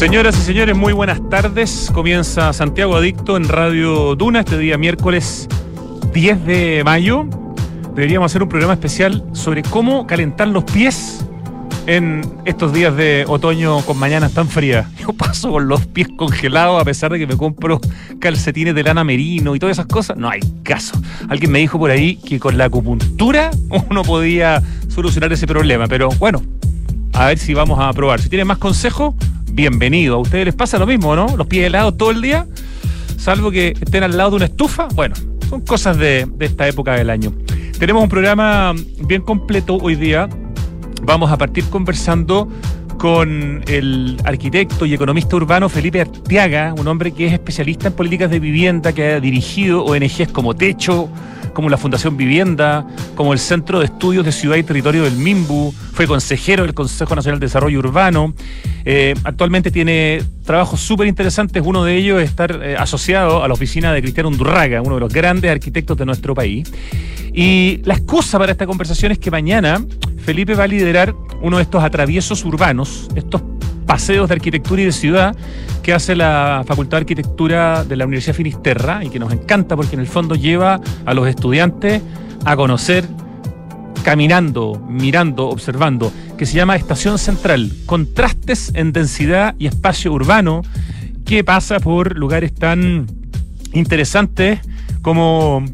Señoras y señores, muy buenas tardes. Comienza Santiago Adicto en Radio Duna este día miércoles 10 de mayo. Deberíamos hacer un programa especial sobre cómo calentar los pies en estos días de otoño con mañanas tan frías. Yo paso con los pies congelados a pesar de que me compro calcetines de lana merino y todas esas cosas. No hay caso. Alguien me dijo por ahí que con la acupuntura uno podía solucionar ese problema, pero bueno, a ver si vamos a probar. Si tienen más consejos, bienvenido. ¿A ustedes les pasa lo mismo, no? Los pies helados todo el día, salvo que estén al lado de una estufa. Bueno, son cosas de, esta época del año. Tenemos un programa bien completo hoy día. Vamos a partir conversando con el arquitecto y economista urbano Felipe Arteaga, un hombre que es especialista en políticas de vivienda, que ha dirigido ONGs como Techo, como la Fundación Vivienda, como el Centro de Estudios de Ciudad y Territorio del MIMBU, fue consejero del Consejo Nacional de Desarrollo Urbano. Eh, actualmente tiene trabajos súper interesantes, uno de ellos es estar eh, asociado a la oficina de Cristiano Undurraga, uno de los grandes arquitectos de nuestro país. Y la excusa para esta conversación es que mañana Felipe va a liderar uno de estos atraviesos urbanos, estos paseos de arquitectura y de ciudad que hace la Facultad de Arquitectura de la Universidad Finisterra y que nos encanta porque en el fondo lleva a los estudiantes a conocer caminando, mirando, observando, que se llama Estación Central, contrastes en densidad y espacio urbano, que pasa por lugares tan interesantes como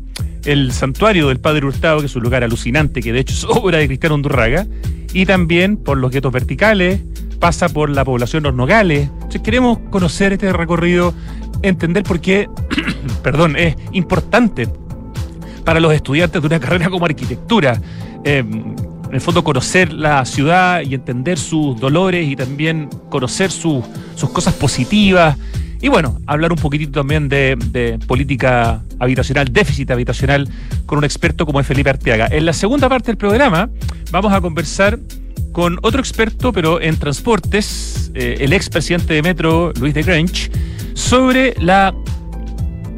el santuario del Padre Hurtado, que es un lugar alucinante, que de hecho es obra de Cristiano Undurraga, y también por los guetos verticales, pasa por la población Los. Entonces queremos conocer este recorrido, entender por qué, perdón, es importante para los estudiantes de una carrera como arquitectura. Eh, en el fondo conocer la ciudad y entender sus dolores y también conocer sus, sus cosas positivas. Y bueno, hablar un poquitito también de, política habitacional, déficit habitacional, con un experto como es Felipe Arteaga. En la segunda parte del programa vamos a conversar con otro experto, pero en transportes, eh, el expresidente de Metro, Luis de Grange, sobre la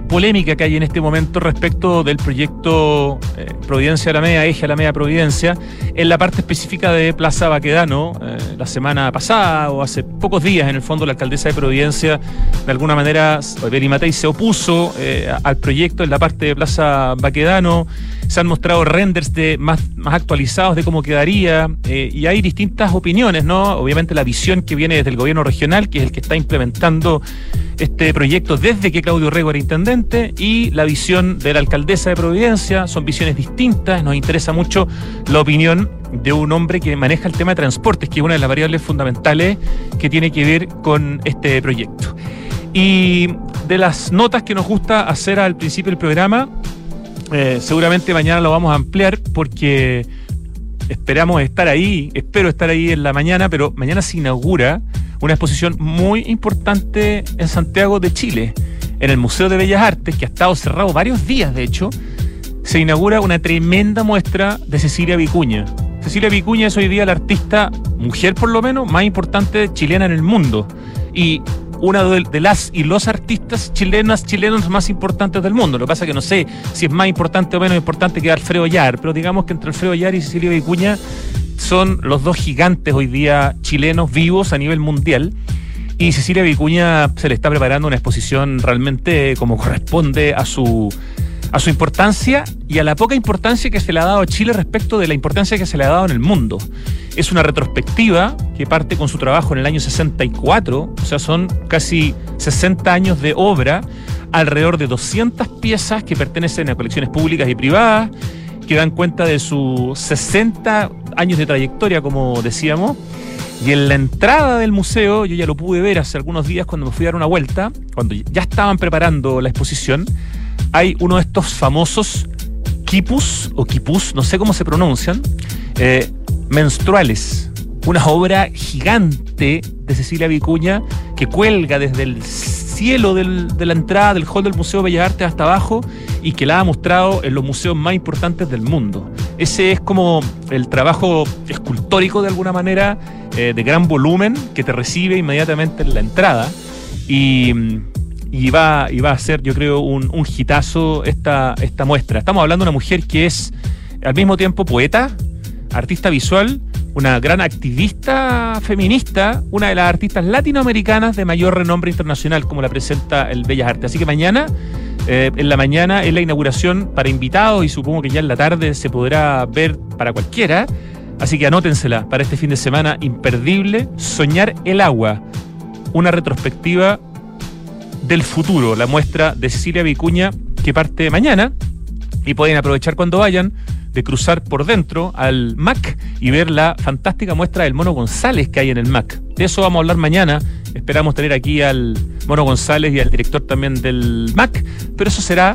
polémica que hay en este momento respecto del proyecto eh, Providencia Alameda, Eje Alameda Providencia, en la parte específica de Plaza Baquedano. Eh, la semana pasada o hace pocos días, en el fondo, la alcaldesa de Providencia, de alguna manera, se opuso eh, al proyecto en la parte de Plaza Baquedano. Se han mostrado renders de más, más actualizados de cómo quedaría eh, y hay distintas opiniones, ¿no? Obviamente la visión que viene desde el gobierno regional, que es el que está implementando este proyecto desde que Claudio Rego era intendente, y la visión de la alcaldesa de Providencia. Son visiones distintas, nos interesa mucho la opinión de un hombre que maneja el tema de transportes, que es una de las variables fundamentales que tiene que ver con este proyecto. Y de las notas que nos gusta hacer al principio del programa, eh, seguramente mañana lo vamos a ampliar porque esperamos estar ahí, espero estar ahí en la mañana, pero mañana se inaugura una exposición muy importante en Santiago de Chile, en el Museo de Bellas Artes, que ha estado cerrado varios días, de hecho, se inaugura una tremenda muestra de Cecilia Vicuña. Cecilia Vicuña es hoy día la artista, mujer por lo menos, más importante chilena en el mundo. Y una de, las y los artistas chilenas, chilenos más importantes del mundo. Lo que pasa es que no sé si es más importante o menos importante que Alfredo Yar, pero digamos que entre Alfredo Yar y Cecilia Vicuña son los dos gigantes hoy día chilenos vivos a nivel mundial. Y Cecilia Vicuña se le está preparando una exposición realmente como corresponde a su a su importancia y a la poca importancia que se le ha dado a Chile respecto de la importancia que se le ha dado en el mundo. Es una retrospectiva que parte con su trabajo en el año 64, o sea, son casi 60 años de obra, alrededor de 200 piezas que pertenecen a colecciones públicas y privadas, que dan cuenta de sus 60 años de trayectoria, como decíamos. Y en la entrada del museo, yo ya lo pude ver hace algunos días cuando me fui a dar una vuelta, cuando ya estaban preparando la exposición, hay uno de estos famosos quipus o quipus, no sé cómo se pronuncian, eh, menstruales. Una obra gigante de Cecilia Vicuña que cuelga desde el cielo de la entrada del hall del Museo Bellas Artes hasta abajo y que la ha mostrado en los museos más importantes del mundo. Ese es como el trabajo escultórico de alguna manera, eh, de gran volumen, que te recibe inmediatamente en la entrada. Y, y va, y va a ser, yo creo, un, un esta, esta muestra. Estamos hablando de una mujer que es al mismo tiempo poeta, artista visual, una gran activista feminista, una de las artistas latinoamericanas de mayor renombre internacional, como la presenta el Bellas Artes. Así que mañana, eh, en la mañana, es la inauguración para invitados y supongo que ya en la tarde se podrá ver para cualquiera. Así que anótensela para este fin de semana imperdible, Soñar el agua, una retrospectiva del futuro, la muestra de Cecilia Vicuña que parte mañana y pueden aprovechar cuando vayan de cruzar por dentro al MAC y ver la fantástica muestra del Mono González que hay en el MAC. De eso vamos a hablar mañana. Esperamos tener aquí al Mono González y al director también del MAC, pero eso será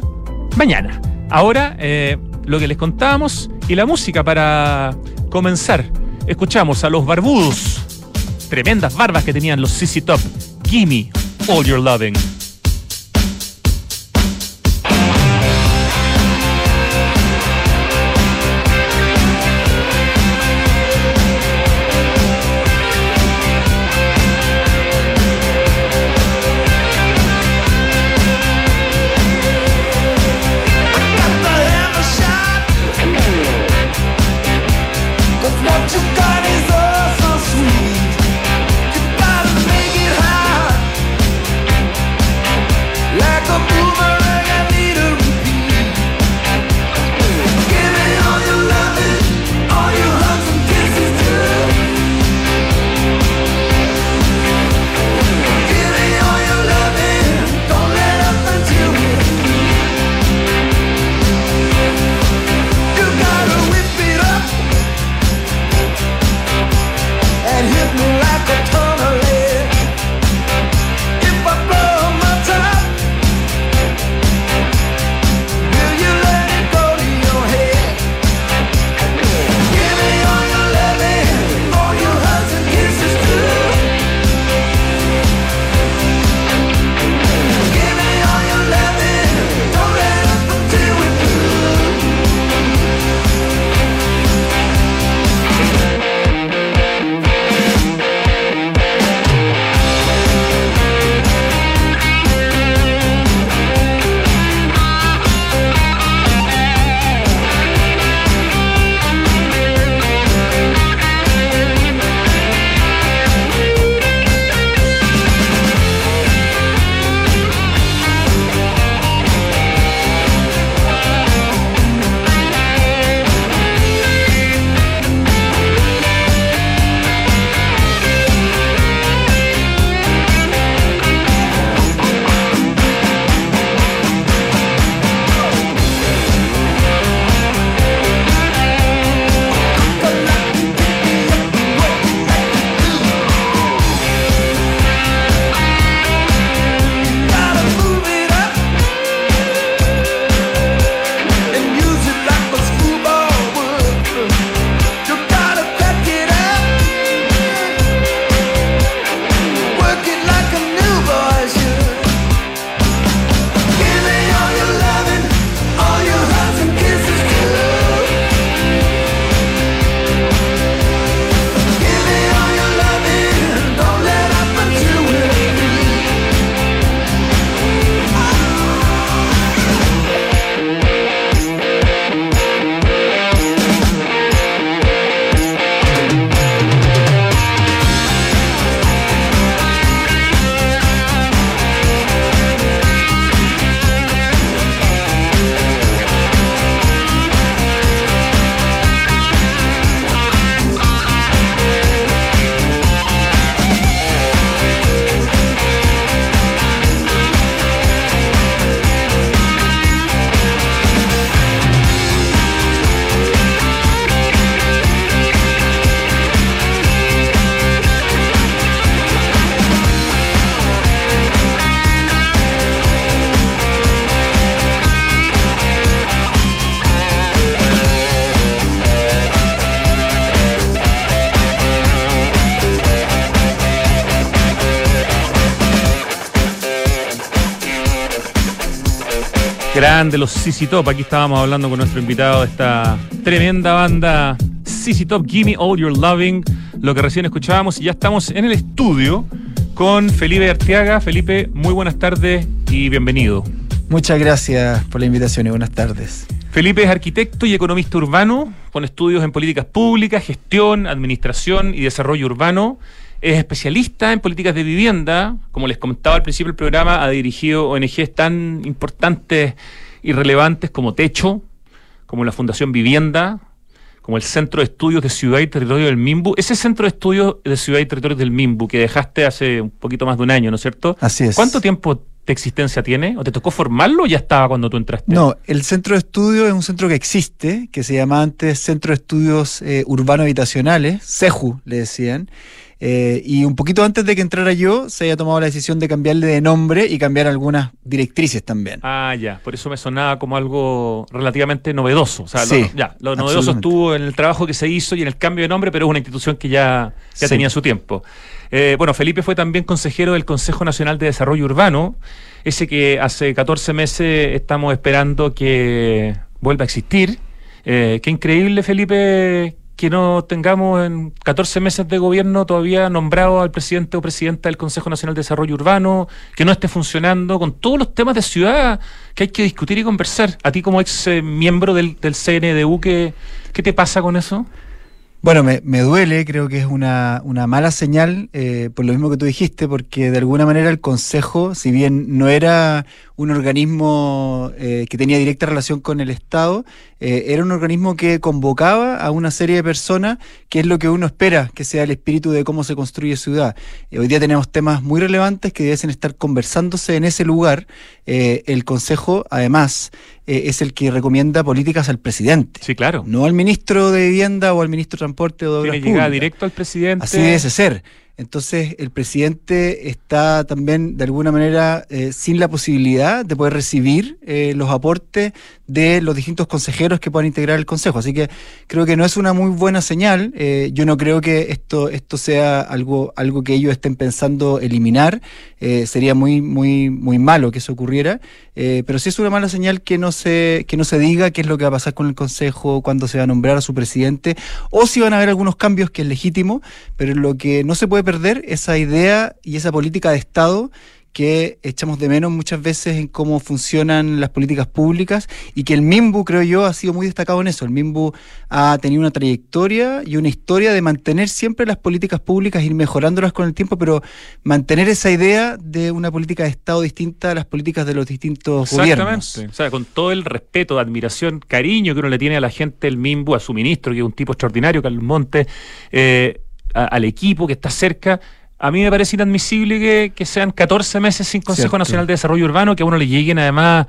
mañana. Ahora, eh, lo que les contábamos y la música para comenzar. Escuchamos a los barbudos, tremendas barbas que tenían los CC Top. Gimme All Your Loving. De los CC Top. Aquí estábamos hablando con nuestro invitado de esta tremenda banda CC Top, Gimme All Your Loving, lo que recién escuchábamos. Y ya estamos en el estudio con Felipe Arteaga. Felipe, muy buenas tardes y bienvenido. Muchas gracias por la invitación y buenas tardes. Felipe es arquitecto y economista urbano, con estudios en políticas públicas, gestión, administración y desarrollo urbano. Es especialista en políticas de vivienda. Como les comentaba al principio del programa, ha dirigido ONGs tan importantes y relevantes como Techo, como la Fundación Vivienda, como el Centro de Estudios de Ciudad y Territorio del MIMBU. Ese Centro de Estudios de Ciudad y Territorio del MIMBU que dejaste hace un poquito más de un año, ¿no es cierto? Así es. ¿Cuánto tiempo de existencia tiene? ¿O te tocó formarlo o ya estaba cuando tú entraste? No, el centro de estudios es un centro que existe, que se llama antes Centro de Estudios eh, Urbano Habitacionales, CEJU le decían. Eh, y un poquito antes de que entrara yo, se había tomado la decisión de cambiarle de nombre y cambiar algunas directrices también. Ah, ya, por eso me sonaba como algo relativamente novedoso. O sea, lo, ya, lo novedoso estuvo en el trabajo que se hizo y en el cambio de nombre, pero es una institución que ya, ya tenía su tiempo. Eh, bueno, Felipe fue también consejero del Consejo Nacional de Desarrollo Urbano, ese que hace 14 meses estamos esperando que vuelva a existir. Eh, qué increíble, Felipe, que no tengamos en 14 meses de gobierno todavía nombrado al presidente o presidenta del Consejo Nacional de Desarrollo Urbano, que no esté funcionando, con todos los temas de ciudad que hay que discutir y conversar. A ti como ex eh, miembro del, del CNDU, ¿qué, ¿qué te pasa con eso? Bueno, me, me, duele, creo que es una, una mala señal, eh, por lo mismo que tú dijiste, porque de alguna manera el Consejo, si bien no era un organismo eh, que tenía directa relación con el Estado, eh, era un organismo que convocaba a una serie de personas, que es lo que uno espera que sea el espíritu de cómo se construye ciudad. Eh, hoy día tenemos temas muy relevantes que deben estar conversándose en ese lugar. el Consejo, además, es el que recomienda políticas al presidente. Sí, claro. No al ministro de Vivienda o al ministro de Transporte o de Tiene directo al presidente. Así debe ser. Entonces el presidente está también de alguna manera eh, sin la posibilidad de poder recibir eh, los aportes de los distintos consejeros que puedan integrar el Consejo. Así que creo que no es una muy buena señal. Eh, yo no creo que esto, esto sea algo, algo que ellos estén pensando eliminar. sería muy, muy, muy malo que eso ocurriera. pero sí es una mala señal que no, se, que no se diga qué es lo que va a pasar con el Consejo, cuándo se va a nombrar a su presidente, o si van a haber algunos cambios que es legítimo, pero lo que no se puede perder esa idea y esa política de Estado que echamos de menos muchas veces en cómo funcionan las políticas públicas y que el MIMBU, creo yo, ha sido muy destacado en eso. El MIMBU ha tenido una trayectoria y una historia de mantener siempre las políticas públicas, ir mejorándolas con el tiempo, pero mantener esa idea de una política de Estado distinta a las políticas de los distintos gobiernos. O sea, con todo el respeto, admiración, cariño que uno le tiene a la gente del MIMBU, a su ministro, que es un tipo extraordinario, Carlos Monte, eh, al equipo que está cerca. A mí me parece inadmisible que, sean 14 meses sin Consejo Nacional de Desarrollo Urbano, que a uno le lleguen además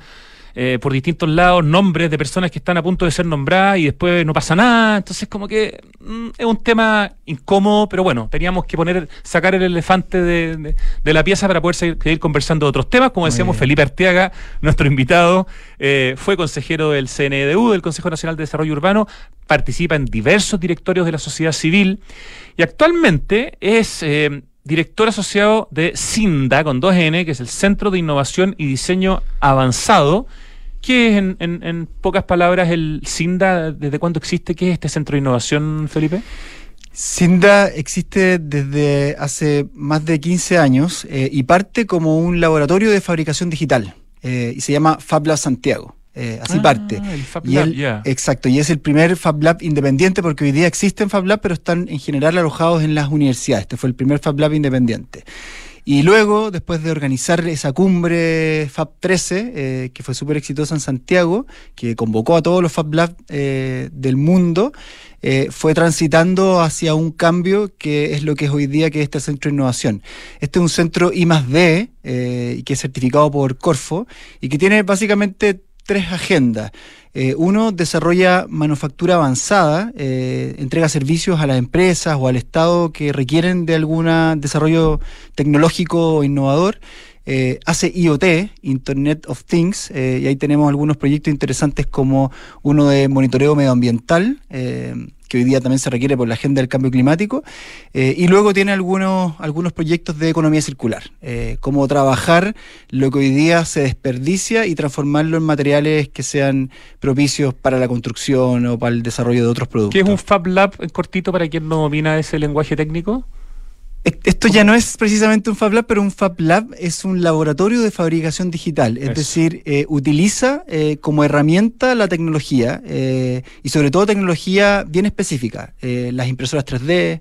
eh, por distintos lados nombres de personas que están a punto de ser nombradas y después no pasa nada. Entonces, como que mm, es un tema incómodo, pero bueno, teníamos que poner, sacar el elefante de, la pieza para poder seguir, conversando de otros temas. Como decíamos, Felipe Arteaga, nuestro invitado, eh, fue consejero del CNDU, del Consejo Nacional de Desarrollo Urbano, participa en diversos directorios de la sociedad civil y actualmente es eh, director asociado de CINDA con 2N, que es el Centro de Innovación y Diseño Avanzado. ¿Qué es, en, pocas palabras, el CINDA? ¿Desde cuándo existe? ¿Qué es este centro de innovación, Felipe? CINDA existe desde hace más de 15 años eh, y parte como un laboratorio de fabricación digital eh, y se llama FabLab Santiago. Eh, así ah, parte. Exacto, y es el primer Fab Lab independiente porque hoy día existen Fab Lab, pero están en general alojados en las universidades. Este fue el primer Fab Lab independiente. Y luego, después de organizar esa cumbre Fab 13, eh, que fue súper exitosa en Santiago, que convocó a todos los Fab Labs eh, del mundo, fue transitando hacia un cambio que es lo que es hoy día, que es este centro de innovación. Este es un centro I más D, que es certificado por Corfo, y que tiene básicamente tres agendas. Eh, uno desarrolla manufactura avanzada, eh, entrega servicios a las empresas o al Estado que requieren de algún desarrollo tecnológico o innovador. Eh, hace IoT, Internet of Things, y ahí tenemos algunos proyectos interesantes como uno de monitoreo medioambiental, que hoy día también se requiere por la agenda del cambio climático, eh, y luego tiene algunos, algunos proyectos de economía circular, eh, como trabajar lo que hoy día se desperdicia y transformarlo en materiales que sean propicios para la construcción o para el desarrollo de otros productos. ¿Qué es un Fab Lab cortito para quien no domina ese lenguaje técnico? Esto ya no es precisamente un Fab Lab, pero un Fab Lab es un laboratorio de fabricación digital, es decir, eh, utiliza eh, como herramienta la tecnología eh, y sobre todo tecnología bien específica, las impresoras 3D,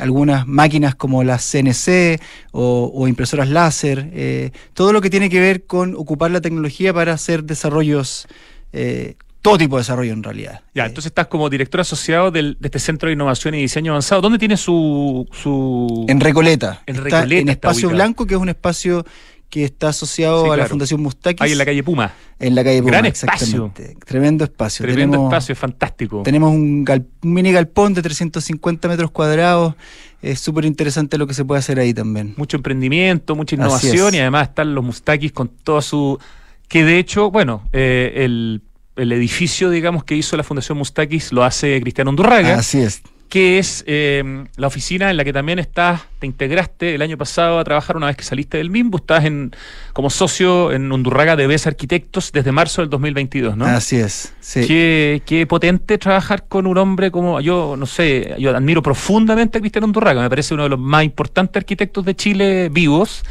algunas máquinas como las CNC o, o impresoras láser, todo lo que tiene que ver con ocupar la tecnología para hacer desarrollos todo tipo de desarrollo en realidad. Ya, eh, entonces estás como director asociado del, de este Centro de Innovación y Diseño Avanzado. ¿Dónde tiene su...? su... En Recoleta. En Recoleta. en Espacio Blanco, que es un espacio que está asociado a la Fundación Mustakis. Ahí en la calle Puma. En la calle Puma, Gran exactamente. Espacio. Tremendo espacio. Tremendo espacio, es fantástico. Tenemos un, mini galpón de 350 metros cuadrados. Es súper interesante lo que se puede hacer ahí también. Mucho emprendimiento, mucha innovación y además están los Mustakis con toda su... Que de hecho, bueno, eh, el el edificio, digamos, que hizo la Fundación Mustakis lo hace Cristiano Undurraga. Así es. Que es eh, la oficina en la que también estás, te integraste el año pasado a trabajar una vez que saliste del MIMBU, estás en, como socio en Undurraga de BES Arquitectos desde marzo del 2022, ¿no? Así es, sí. Qué, qué potente trabajar con un hombre como, yo no sé, yo admiro profundamente a Cristiano Undurraga, me parece uno de los más importantes arquitectos de Chile vivos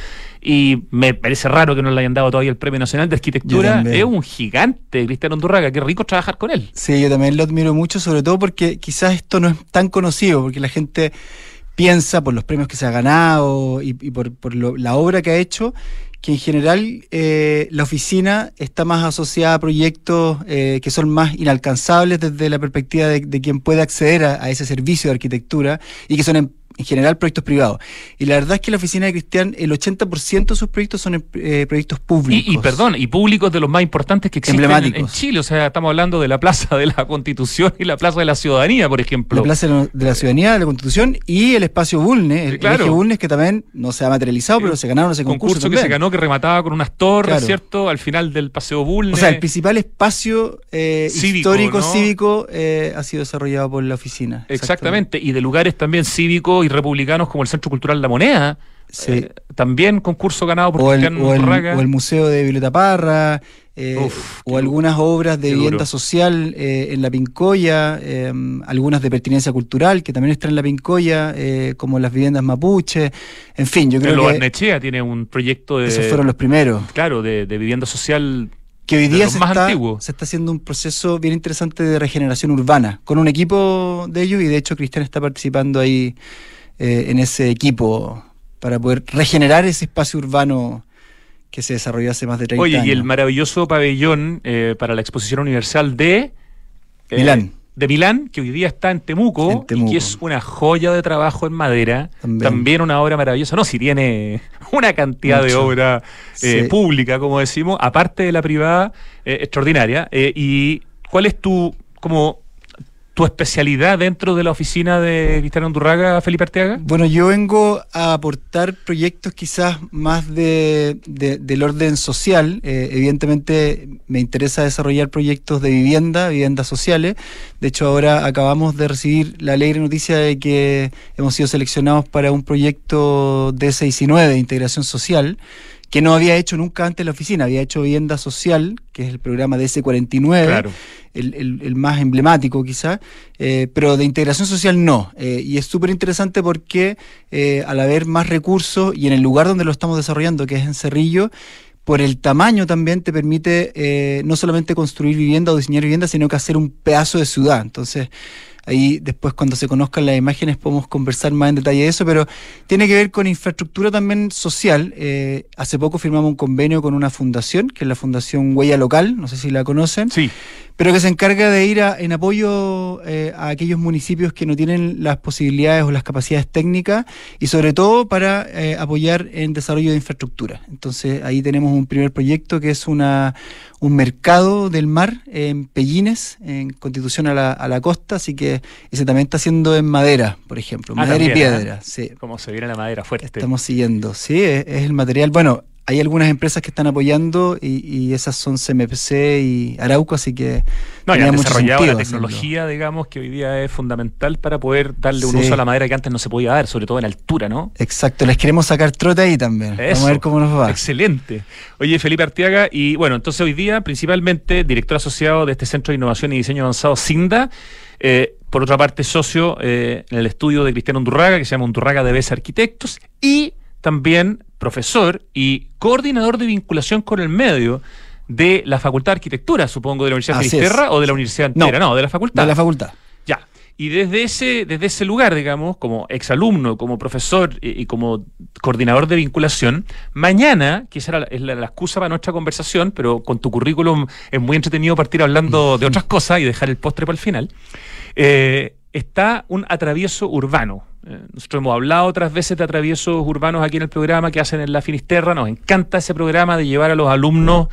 y me parece raro que no le hayan dado todavía el Premio Nacional de Arquitectura. Es un gigante, Cristiano Undurraga. Qué rico trabajar con él. Sí, yo también lo admiro mucho, sobre todo porque quizás esto no es tan conocido, porque la gente piensa por los premios que se ha ganado y, por, la obra que ha hecho, que en general eh, la oficina está más asociada a proyectos eh, que son más inalcanzables desde la perspectiva de, quien puede acceder a, a, ese servicio de arquitectura y que son em, en general proyectos privados. Y la verdad es que la oficina de Cristian, el 80% de sus proyectos son eh, proyectos públicos. Y, perdón, y públicos de los más importantes que existen en, Chile. O sea, estamos hablando de la Plaza de la Constitución y la Plaza de la Ciudadanía, por ejemplo. La Plaza de la Ciudadanía, de la Constitución y el espacio Bulne, el, claro. Bulne que también no se ha materializado, pero se ganaron ese concurso. concurso que se ganó, que remataba con unas torres, ¿cierto? Al final del Paseo Bulne. O sea, el principal espacio eh, histórico, cívico, eh, ha sido desarrollado por la oficina. Exactamente. y de lugares también cívicos y republicanos como el Centro Cultural La Moneda. Eh, también concurso ganado por o el, o el, Museo de Violeta Parra, eh, o algunas obras de vivienda social eh, en la Pincoya, algunas de pertinencia cultural que también están en la Pincoya, como las viviendas mapuche, en fin, yo creo que... Nechea tiene un proyecto de... Esos fueron los primeros. Claro, de, vivienda social que hoy día se está, se está, haciendo un proceso bien interesante de regeneración urbana, con un equipo de ellos y de hecho Cristian está participando ahí eh, en ese equipo para poder regenerar ese espacio urbano que se desarrolló hace más de 30 años. Oye, y el maravilloso pabellón eh, para la Exposición Universal de... Eh, Milán. De Milán, que hoy día está en Temuco, y que es una joya de trabajo en madera. También, una obra maravillosa. No, si tiene una cantidad de obra pública, como decimos, aparte de la privada, extraordinaria. ¿Y cuál es tu como tu especialidad dentro de la oficina de Cristiano Andurraga, Felipe Arteaga? Bueno, yo vengo a aportar proyectos quizás más de, del orden social. Eh, evidentemente me interesa desarrollar proyectos de vivienda, viviendas sociales. De hecho, ahora acabamos de recibir la alegre noticia de que hemos sido seleccionados para un proyecto D19 de integración social que no había hecho nunca antes la oficina, había hecho vivienda social, que es el programa de S49, el, más emblemático quizá, eh, pero de integración social no. Eh, y es súper interesante porque eh, al haber más recursos y en el lugar donde lo estamos desarrollando, que es en Cerrillo, por el tamaño también te permite no solamente construir vivienda o diseñar vivienda, sino que hacer un pedazo de ciudad. Entonces, Ahí después cuando se conozcan las imágenes podemos conversar más en detalle de eso, pero tiene que ver con infraestructura también social. Eh, hace poco firmamos un convenio con una fundación, que es la Fundación Huella Local, no sé si la conocen. Sí pero que se encarga de ir en apoyo eh, a aquellos municipios que no tienen las posibilidades o las capacidades técnicas y sobre todo para eh, apoyar en desarrollo de infraestructura. Entonces ahí tenemos un primer proyecto que es una, un mercado del mar en Pellines, en Constitución a la, a la costa, así que ese también está haciendo en madera, por ejemplo, ah, madera y piedra. Sí. Como se viene la madera fuerte. Estamos siguiendo, sí, es el material. Bueno, hay algunas empresas que están apoyando y, esas son CMPC y Arauco, así que... No, ya han desarrollado la tecnología, digamos, que hoy día es fundamental para poder darle un uso a la madera que antes no se podía dar, sobre todo en altura, ¿no? Exacto, les queremos sacar trote ahí también. Vamos a ver cómo nos va. Excelente. Oye, Felipe Artiaga, y bueno, entonces hoy día, principalmente, director asociado de este Centro de Innovación y Diseño Avanzado, CINDA, eh, por otra parte, socio en el estudio de Cristiano Undurraga, que se llama Undurraga de Bes Arquitectos, y también profesor y coordinador de vinculación con el medio de la Facultad de Arquitectura, supongo, de la Universidad de Finisterra o de la Universidad entera, no, de la facultad. De la facultad. Ya. Y desde ese, desde ese lugar, digamos, como exalumno, como profesor y, como coordinador de vinculación, mañana, que esa es la, excusa para nuestra conversación, pero con tu currículum es muy entretenido partir hablando de otras cosas y dejar el postre para el final, eh, está un atravieso urbano eh, nosotros hemos hablado otras veces de atraviesos urbanos aquí en el programa que hacen en la Finisterra. Nos encanta ese programa de llevar a los alumnos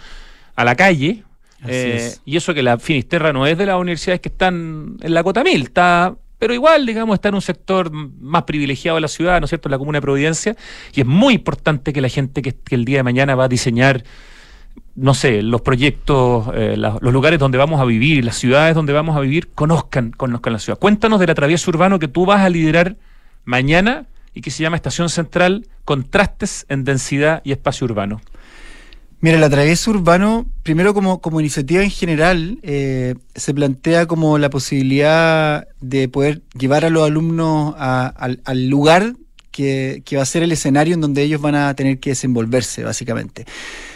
a la calle. Eh, y eso que la Finisterra no es de las universidades que están en la Cotamil, está pero igual, digamos, está en un sector más privilegiado de la ciudad, ¿no es cierto?, en la Comuna de Providencia, y es muy importante que la gente que, el día de mañana va a diseñar, no sé, los proyectos, eh, los lugares donde vamos a vivir, las ciudades donde vamos a vivir, conozcan, conozcan la ciudad. Cuéntanos del atravieso urbano que tú vas a liderar mañana y que se llama Estación Central, Contrastes en Densidad y Espacio Urbano. Mira, el atravieso urbano, primero como, como iniciativa en general, eh, se plantea como la posibilidad de poder llevar a los alumnos al lugar que, va a ser el escenario en donde ellos van a tener que desenvolverse, básicamente.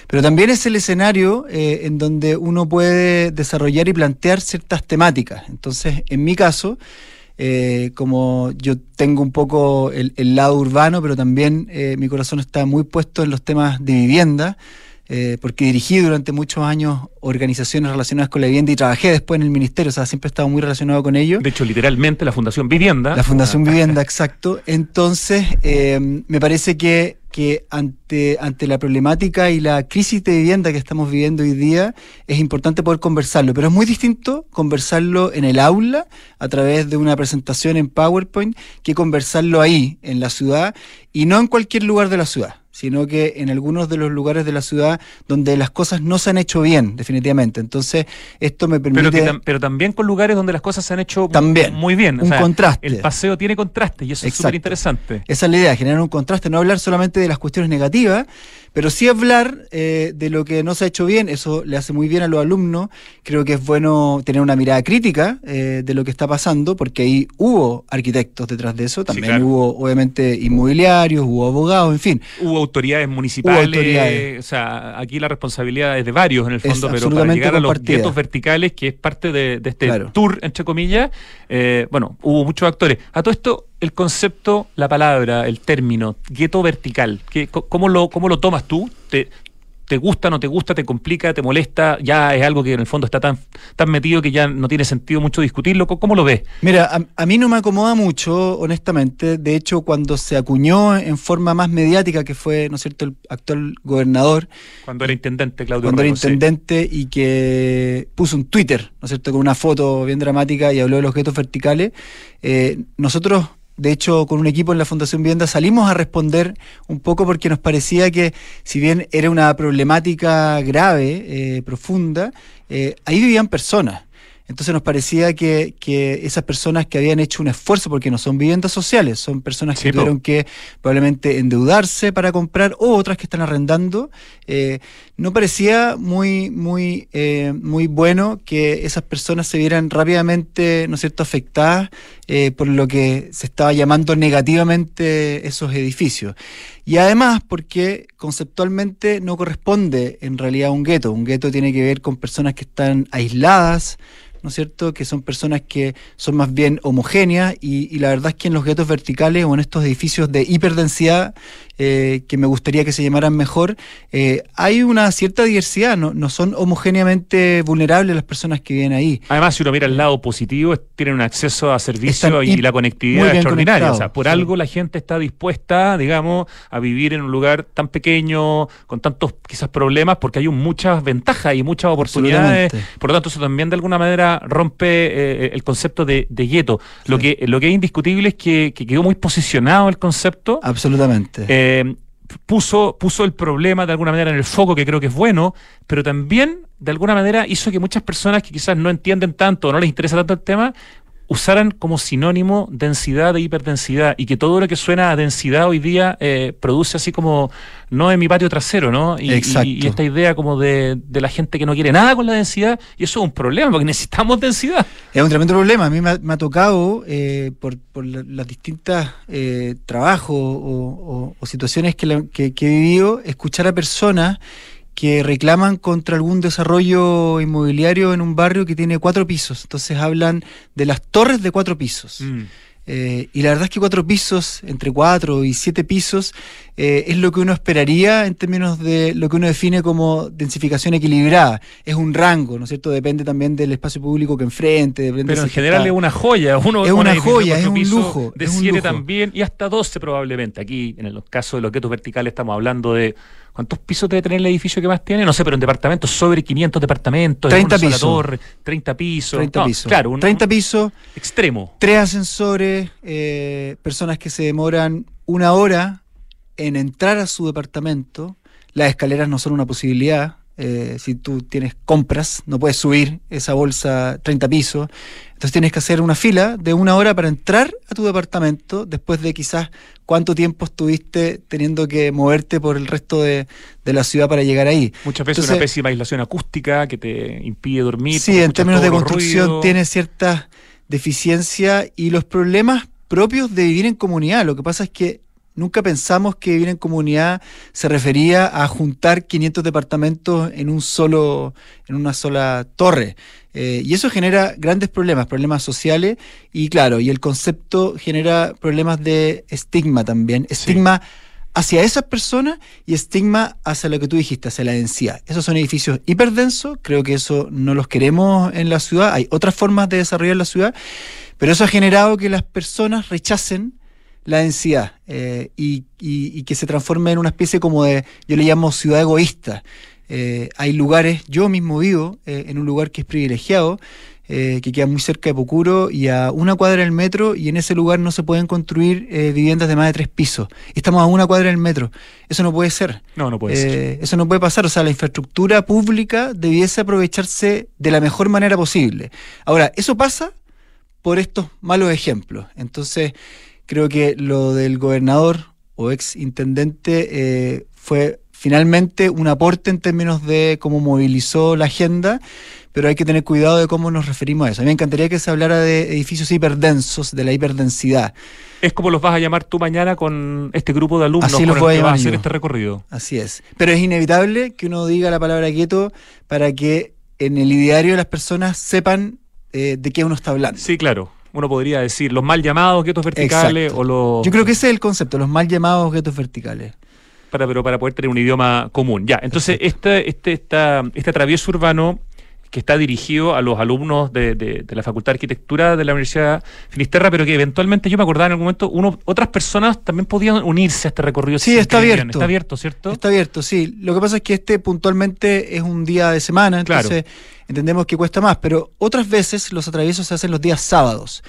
Pero también es el escenario eh, en donde uno puede desarrollar y plantear ciertas temáticas. Entonces, en mi caso, eh, como yo tengo un poco el, lado urbano, pero también eh, mi corazón está muy puesto en los temas de vivienda, eh, porque dirigí durante muchos años organizaciones relacionadas con la vivienda y trabajé después en el ministerio, o sea, siempre he estado muy relacionado con ello. De hecho, literalmente la Fundación Vivienda. La Fundación ah. Vivienda, exacto. Entonces, me parece que que ante, ante la problemática y la crisis de vivienda que estamos viviendo hoy día es importante poder conversarlo, pero es muy distinto conversarlo en el aula a través de una presentación en PowerPoint que conversarlo ahí, en la ciudad, y no en cualquier lugar de la ciudad sino que en algunos de los lugares de la ciudad donde las cosas no se han hecho bien, definitivamente. Entonces, esto me permite... Pero, pero también con lugares donde las cosas se han hecho también, muy bien. Un contraste. El paseo tiene contraste y eso es súper interesante. Esa es la idea, generar un contraste, no hablar solamente de las cuestiones negativas, pero sí hablar eh, de lo que no se ha hecho bien, eso le hace muy bien a los alumnos. Creo que es bueno tener una mirada crítica eh, de lo que está pasando, porque ahí hubo arquitectos detrás de eso, también hubo obviamente inmobiliarios, hubo abogados, en fin. Hubo autoridades municipales, o sea, aquí la responsabilidad es de varios en el fondo, pero para llegar a los guetos verticales, que es parte de, este tour, entre comillas, eh, bueno, hubo muchos actores. A todo esto, el concepto, la palabra, el término, gueto vertical, ¿qué, cómo, lo, ¿cómo lo tomas tú? ¿Te, ¿Te gusta, no te gusta, te complica, te molesta? Ya es algo que en el fondo está tan, tan metido que ya no tiene sentido mucho discutirlo. ¿Cómo lo ves? Mira, a, mí no me acomoda mucho, honestamente. De hecho, cuando se acuñó en forma más mediática, que fue, ¿no es cierto?, el actual gobernador. Cuando era intendente, Claudio. Cuando era intendente y que puso un Twitter, ¿no es cierto?, con una foto bien dramática y habló de los objetos verticales. Eh, nosotros de hecho, con un equipo en la Fundación Vivienda salimos a responder un poco porque nos parecía que, si bien era una problemática grave, eh, profunda, eh, ahí vivían personas. Entonces nos parecía que, que, esas personas que habían hecho un esfuerzo, porque no son viviendas sociales, son personas que tuvieron que probablemente endeudarse para comprar o otras que están arrendando, eh, no parecía muy, muy, eh, muy bueno que esas personas se vieran rápidamente, ¿no es cierto?, afectadas eh, por lo que se estaba llamando negativamente esos edificios. Y además porque conceptualmente no corresponde en realidad a un gueto. Un gueto tiene que ver con personas que están aisladas, ¿no es cierto?, que son personas que son más bien homogéneas y, la verdad es que en los guetos verticales o en estos edificios de hiperdensidad, eh, que me gustaría que se llamaran mejor, hay una cierta diversidad, no, no son homogéneamente vulnerables las personas que viven ahí. Además, si uno mira el lado positivo, tienen un acceso a servicios y la conectividad extraordinaria. O sea, por algo la gente está dispuesta, digamos, a vivir en un lugar tan pequeño, con tantos quizás problemas, porque hay muchas ventajas y muchas oportunidades. Por lo tanto, eso también de alguna manera rompe eh, el concepto de, gueto. Lo, que, lo que es indiscutible es que, quedó muy posicionado el concepto. Absolutamente. Eh, puso, puso el problema de alguna manera en el foco, que creo que es bueno, pero también de alguna manera hizo que muchas personas que quizás no entienden tanto o no les interesa tanto el tema, usaran como sinónimo densidad de hiperdensidad y que todo lo que suena a densidad hoy día eh, produce así como no en mi patio trasero, ¿no? Y, y, esta idea como de, de, la gente que no quiere nada con la densidad y eso es un problema porque necesitamos densidad. Es un tremendo problema. A mí me ha, tocado eh, por, por las distintas eh, trabajos o, situaciones que, que, que he vivido escuchar a personas que reclaman contra algún desarrollo inmobiliario en un barrio que tiene cuatro pisos. Entonces hablan de las torres de cuatro pisos. Mm. Eh, y la verdad es que cuatro pisos, entre cuatro y siete pisos, eh, es lo que uno esperaría en términos de lo que uno define como densificación equilibrada. Es un rango, ¿no es cierto? Depende también del espacio público que enfrente. Pero en general es una joya. Uno, es una joya, es un lujo. De siete también y hasta doce probablemente. Aquí, en el caso de los guetos verticales, estamos hablando de ¿Cuántos pisos debe tener el edificio que más tiene? No sé, pero en departamentos, sobre 500 departamentos. 30 pisos. Torre, 30 pisos. 30 pisos. Claro, un, 30 pisos. Extremo. Tres ascensores, eh, personas que se demoran una hora en entrar a su departamento. Las escaleras no son una posibilidad. Eh, si tú tienes compras, no puedes subir esa bolsa 30 pisos. Entonces tienes que hacer una fila de una hora para entrar a tu departamento después de quizás cuánto tiempo estuviste teniendo que moverte por el resto de, la ciudad para llegar ahí. Muchas veces una pésima aislación acústica que te impide dormir. Sí, en términos de construcción tiene cierta deficiencia y los problemas propios de vivir en comunidad. Lo que pasa es que Nunca pensamos que vivir en comunidad se refería a juntar 500 departamentos en un solo, en una sola torre. Eh, y eso genera grandes problemas, problemas sociales y claro, y el concepto genera problemas de estigma también. Estigma hacia esas personas y estigma hacia lo que tú dijiste, hacia la densidad. Esos son edificios hiperdensos, creo que eso no los queremos en la ciudad. Hay otras formas de desarrollar la ciudad, pero eso ha generado que las personas rechacen la densidad eh, y, que se transforme en una especie como de, yo le llamo ciudad egoísta. Eh, hay lugares, yo mismo vivo eh, en un lugar que es privilegiado, que queda muy cerca de Pocuro y a una cuadra del metro y en ese lugar no se pueden construir viviendas de más de tres pisos. Estamos a una cuadra del metro. Eso no puede ser. No, no puede ser. Eso no puede pasar. O sea, la infraestructura pública debiese aprovecharse de la mejor manera posible. Ahora, eso pasa por estos malos ejemplos. Entonces, Creo que lo del gobernador o ex intendente eh, fue finalmente un aporte en términos de cómo movilizó la agenda, pero hay que tener cuidado de cómo nos referimos a eso. A mí me encantaría que se hablara de edificios hiperdensos, de la hiperdensidad. Es como los vas a llamar tú mañana con este grupo de alumnos Así los voy a, hacer este recorrido. Así es. Pero es inevitable que uno diga la palabra quieto para que en el ideario las personas sepan eh, de qué uno está hablando. Sí, claro uno podría decir, los mal llamados guetos verticales o los... Yo creo que ese es el concepto, los mal llamados guetos verticales. Para, pero para poder tener un idioma común. Ya, entonces este, este, esta, este atravieso urbano que está dirigido a los alumnos de, la Facultad de Arquitectura de la Universidad Finisterra, pero que eventualmente yo me acordaba en algún momento, uno, otras personas también podían unirse a este recorrido. Sí, está abierto. Está abierto, ¿cierto? Está abierto, sí. Lo que pasa es que este puntualmente es un día de semana, entonces entendemos que cuesta más, pero otras veces los atraviesos se hacen los días sábados.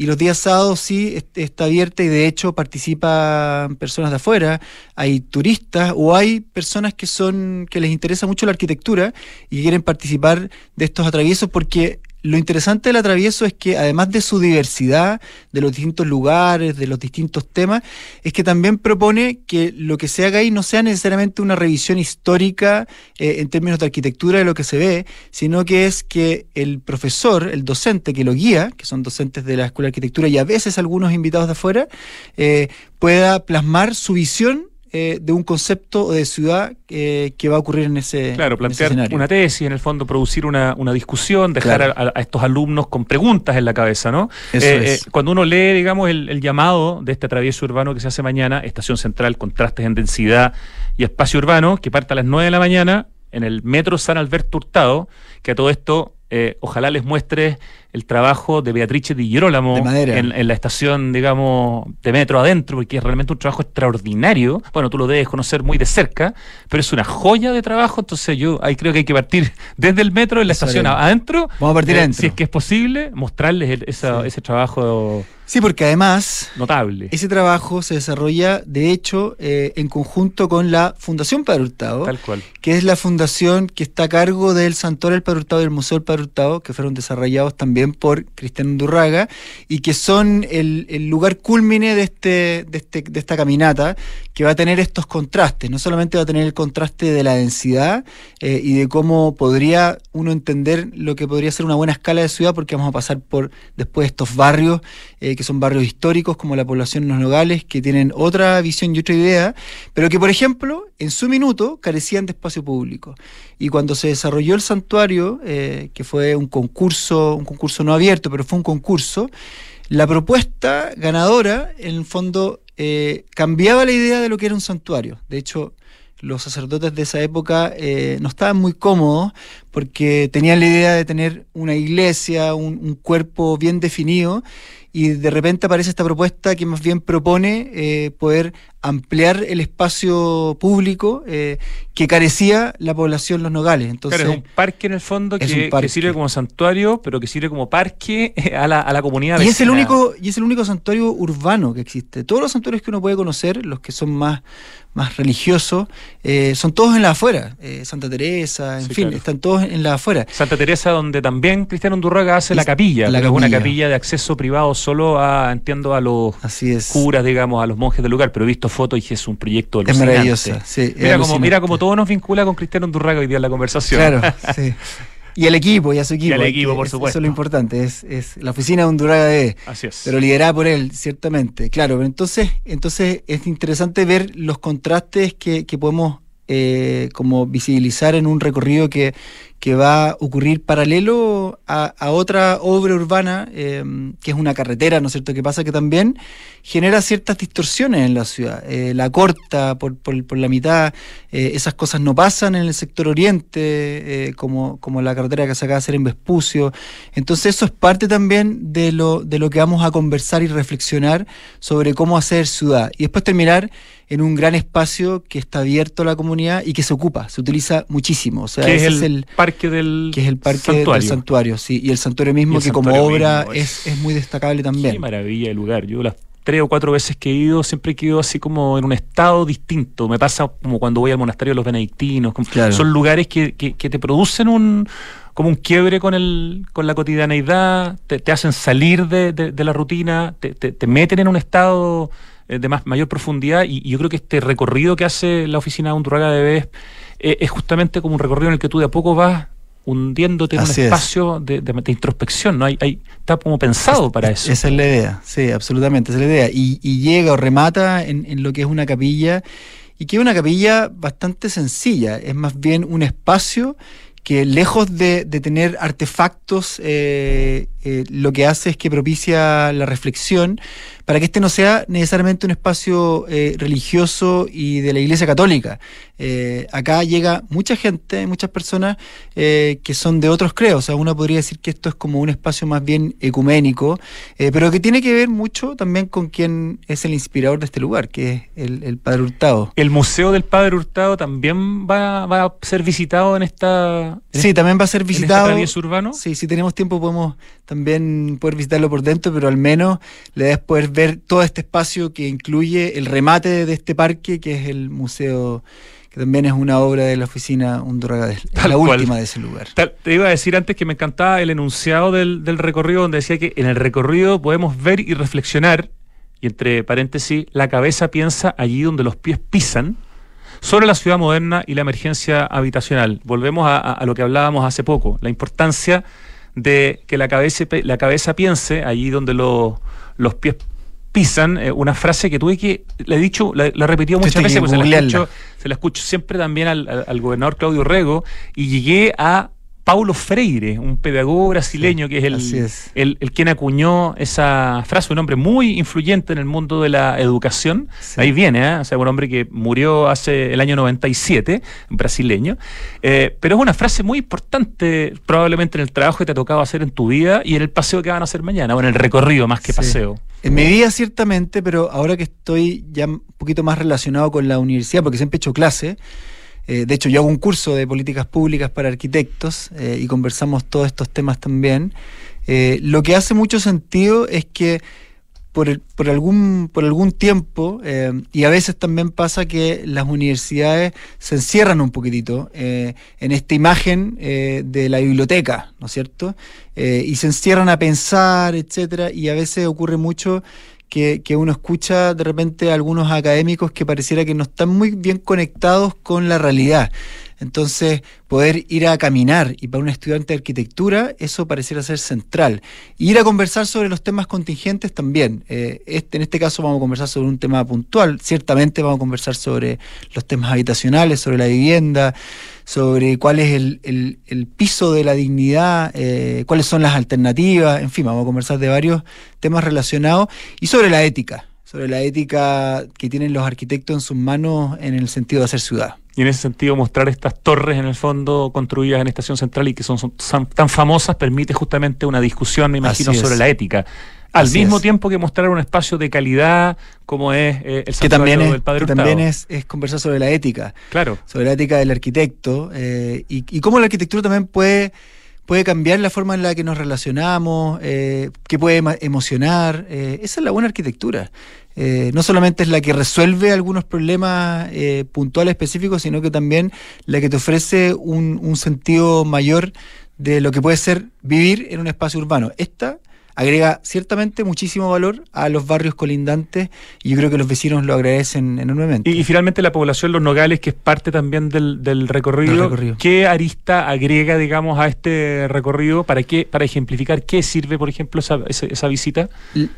Y los días sábados sí está abierta y de hecho participan personas de afuera, hay turistas o hay personas que son que les interesa mucho la arquitectura y quieren participar de estos atraviesos porque lo interesante del atravieso es que además de su diversidad, de los distintos lugares, de los distintos temas, es que también propone que lo que se haga ahí no sea necesariamente una revisión histórica eh, en términos de arquitectura de lo que se ve, sino que es que el profesor, el docente que lo guía, que son docentes de la Escuela de Arquitectura y a veces algunos invitados de afuera, eh, pueda plasmar su visión eh, de un concepto de ciudad eh, que va a ocurrir en ese Claro, plantear una tesis, en el fondo producir una, discusión, dejar a, estos alumnos con preguntas en la cabeza, ¿no? Eh, cuando uno lee, digamos, el, llamado de este atravieso urbano que se hace mañana, Estación Central, contrastes en densidad y espacio urbano, que parte a las 9 de la mañana en el metro San Alberto Hurtado, que a todo esto ojalá les muestre el trabajo de Beatrice Di Girolamo en, la estación, digamos, de metro adentro, porque es realmente un trabajo extraordinario. Bueno, tú lo debes conocer muy de cerca, pero es una joya de trabajo, entonces yo ahí creo que hay que partir desde el metro en la estación adentro. Vamos a partir eh, adentro. Si es que es posible, mostrarles ese trabajo Sí, porque además notable. Ese trabajo se desarrolla, de hecho, eh, en conjunto con la Fundación Padre Hurtado, Tal cual. que es la fundación que está a cargo del Santuario del Padre Hurtado y del Museo del Padre Hurtado, que fueron desarrollados también por Cristian Undurraga, y que son el, el lugar culmine de, este, de, este, de esta caminata, que va a tener estos contrastes. No solamente va a tener el contraste de la densidad eh, y de cómo podría uno entender lo que podría ser una buena escala de ciudad, porque vamos a pasar por después estos barrios. Eh, que son barrios históricos como la población de los nogales, que tienen otra visión y otra idea, pero que, por ejemplo, en su minuto carecían de espacio público. Y cuando se desarrolló el santuario, eh, que fue un concurso, un concurso no abierto, pero fue un concurso, la propuesta ganadora, en el fondo, eh, cambiaba la idea de lo que era un santuario. De hecho, los sacerdotes de esa época no estaban muy cómodos porque tenían la idea de tener una iglesia, un cuerpo bien definido y de repente aparece esta propuesta que más bien propone eh, poder ampliar el espacio público eh, que carecía la población Los Nogales. Entonces, claro, es un parque en el fondo que, que, sirve como santuario, pero que sirve como parque a la, a la comunidad. Y es, el único, y es el único santuario urbano que existe. Todos los santuarios que uno puede conocer, los que son más, más religiosos, eh, son todos en la afuera. Eh, Santa Teresa, en sí, fin, claro. están todos en la afuera. Santa Teresa, donde también Cristiano Undurraga hace la capilla, la capilla. una capilla de acceso privado solo a, entiendo, a los curas, digamos, a los monjes del lugar, pero he visto fotos y es un proyecto Es maravillosa, sí. Mira como, mira como todo nos vincula con Cristiano Undurraga hoy día en la conversación. Claro, sí. Y el equipo, y a su equipo. Y al equipo, por es, supuesto. Eso es lo importante, es, es la oficina de Undurraga de Así es. Pero liderada por él, ciertamente. Claro, pero entonces, entonces es interesante ver los contrastes que, que podemos eh, como visibilizar en un recorrido que, que va a ocurrir paralelo a, a otra obra urbana, eh, que es una carretera, ¿no es cierto?, que pasa que también genera ciertas distorsiones en la ciudad. Eh, la corta por, por, por la mitad, eh, esas cosas no pasan en el sector oriente, como, como la carretera que se acaba de hacer en Vespucio. Entonces eso es parte también de lo, de lo que vamos a conversar y reflexionar sobre cómo hacer ciudad. Y después terminar en un gran espacio que está abierto a la comunidad y que se ocupa, se utiliza muchísimo. O sea, ese es el, parque del que es el parque santuario. del santuario, sí, y el santuario mismo el que santuario como obra mismo es, es, muy destacable también. Qué maravilla de lugar. Yo las tres o cuatro veces que he ido siempre he quedado así como en un estado distinto. Me pasa como cuando voy al monasterio de los benedictinos. Claro. Son lugares que, que, que te producen un como un quiebre con el con la cotidianeidad, te, te hacen salir de, de, de la rutina, te, te, te, meten en un estado eh, de más, mayor profundidad y, y, yo creo que este recorrido que hace la oficina de Undurraga de Bes eh, es justamente como un recorrido en el que tú de a poco vas hundiéndote en Así un es. espacio de, de, de, introspección, ¿no? Hay, hay, está como pensado es, para eso. Esa es la idea, sí, absolutamente, esa es la idea. Y, y llega o remata en, en lo que es una capilla, y que es una capilla bastante sencilla, es más bien un espacio que lejos de, de tener artefactos, eh, eh, lo que hace es que propicia la reflexión para que este no sea necesariamente un espacio eh, religioso y de la Iglesia Católica. Eh, acá llega mucha gente, muchas personas que son de otros creos. O sea, uno podría decir que esto es como un espacio más bien ecuménico, pero que tiene que ver mucho también con quien es el inspirador de este lugar, que es el, el Padre Hurtado. ¿El Museo del Padre Hurtado también va, va a ser visitado en esta... En sí, también va a ser visitado. ¿En este urbano? Sí, si tenemos tiempo podemos también poder visitarlo por dentro, pero al menos le debes poder ver todo este espacio que incluye el remate de este parque, que es el museo que también es una obra de la oficina Undurraga, la cual. última de ese lugar. Tal, te iba a decir antes que me encantaba el enunciado del, del, recorrido, donde decía que en el recorrido podemos ver y reflexionar, y entre paréntesis, la cabeza piensa allí donde los pies pisan, sobre la ciudad moderna y la emergencia habitacional. Volvemos a, a, a lo que hablábamos hace poco, la importancia de que la cabeza, la cabeza piense allí donde lo, los pies pisan, eh, una frase que tuve que, la he dicho, la, la he repetido muchas veces, pues se la, escucho, se la escucho siempre también al, al, al, gobernador Claudio Rego, y llegué a Paulo Freire, un pedagogo brasileño que es el, es. el, el, quien acuñó esa frase, un hombre muy influyente en el mundo de la educación. Sí. Ahí viene, ¿eh? o sea, un hombre que murió hace el año 97, brasileño. Eh, pero es una frase muy importante, probablemente en el trabajo que te ha tocado hacer en tu vida y en el paseo que van a hacer mañana, o en el recorrido más que sí. paseo. En mi vida ciertamente, pero ahora que estoy ya un poquito más relacionado con la universidad, porque siempre he hecho clase, eh, de hecho, yo hago un curso de políticas públicas para arquitectos eh, y conversamos todos estos temas también. Eh, lo que hace mucho sentido es que por, algún, por algún tiempo, y a veces también pasa que las universidades se encierran un poquitito en esta imagen de la biblioteca, ¿no es cierto? y se encierran a pensar, etcétera, y a veces ocurre mucho que, uno escucha de repente a algunos académicos que pareciera que no están muy bien conectados con la realidad. Entonces, poder ir a caminar y para un estudiante de arquitectura, eso pareciera ser central. ir a conversar sobre los temas contingentes también. Eh, este, en este caso vamos a conversar sobre un tema puntual. Ciertamente vamos a conversar sobre los temas habitacionales, sobre la vivienda, sobre cuál es el, piso de la dignidad, eh, cuáles son las alternativas, en fin, vamos a conversar de varios temas relacionados y sobre la ética sobre la ética que tienen los arquitectos en sus manos en el sentido de hacer ciudad y en ese sentido mostrar estas torres en el fondo construidas en Estación Central y que son, tan famosas permite justamente una discusión, me imagino, sobre la ética. Al mismo tiempo que mostrar un espacio de calidad como es eh, el que también del Padre que también es, conversar sobre la ética. Claro. Sobre la ética del arquitecto eh, y, cómo la arquitectura también puede puede cambiar la forma en la que nos relacionamos, eh, que puede emocionar. esa es la buena arquitectura. Eh, no solamente es la que resuelve algunos problemas eh, puntuales específicos, sino que también la que te ofrece un, un, sentido mayor de lo que puede ser vivir en un espacio urbano. Esta agrega ciertamente muchísimo valor a los barrios colindantes y yo creo que los vecinos lo agradecen enormemente. Y, finalmente la población Los Nogales, que es parte también del, recorrido, ¿qué arista agrega, digamos, a este recorrido? ¿Para qué, para ejemplificar qué sirve, por ejemplo, esa, esa, visita?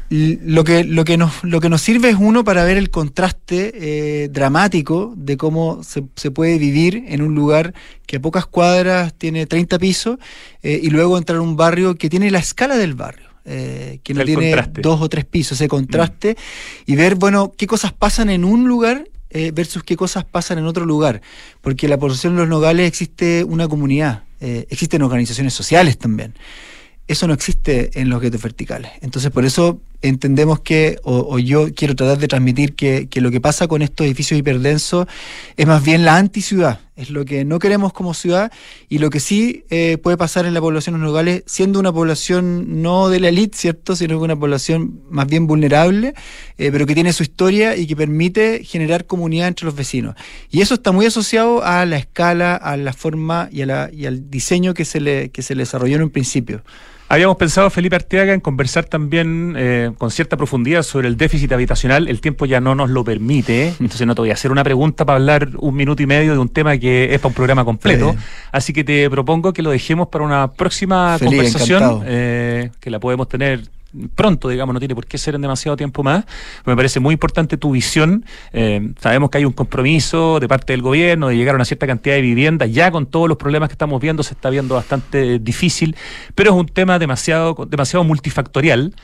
lo, que, lo, que nos, lo que nos sirve es uno para ver el contraste eh, dramático de cómo se, se puede vivir en un lugar que a pocas cuadras tiene 30 pisos eh, y luego entrar a un barrio que tiene la escala del barrio. Eh, que no tiene dos o tres pisos, ese contraste, y ver, bueno, qué cosas pasan en un lugar eh, versus qué cosas pasan en otro lugar. Porque la población de los nogales existe una comunidad, eh, existen organizaciones sociales también. Eso no existe en los guetos verticales. Entonces, por eso entendemos que, o, yo quiero tratar de transmitir que, lo que pasa con estos edificios hiperdensos es más bien la anticiudad, es lo que no queremos como ciudad y lo que sí eh, puede pasar en la población locales, siendo una población no de la élite, ¿cierto?, sino una población más bien vulnerable, eh, pero que tiene su historia y que permite generar comunidad entre los vecinos. Y eso está muy asociado a la escala, a la forma y, a la, y al diseño que se, le, que se le desarrolló en un principio. Habíamos pensado, Felipe Arteaga, en conversar también eh, con cierta profundidad sobre el déficit habitacional. El tiempo ya no nos lo permite, ¿eh? entonces no te voy a hacer una pregunta para hablar un minuto y medio de un tema que es para un programa completo. Así que te propongo que lo dejemos para una próxima conversación, eh, que la podemos tener pronto, digamos, no tiene por qué ser en demasiado tiempo más. Me parece muy importante tu visión. Eh, sabemos que hay un compromiso de parte del gobierno de llegar a una cierta cantidad de viviendas. Ya con todos los problemas que estamos viendo se está viendo bastante difícil, pero es un tema demasiado, demasiado multifactorial.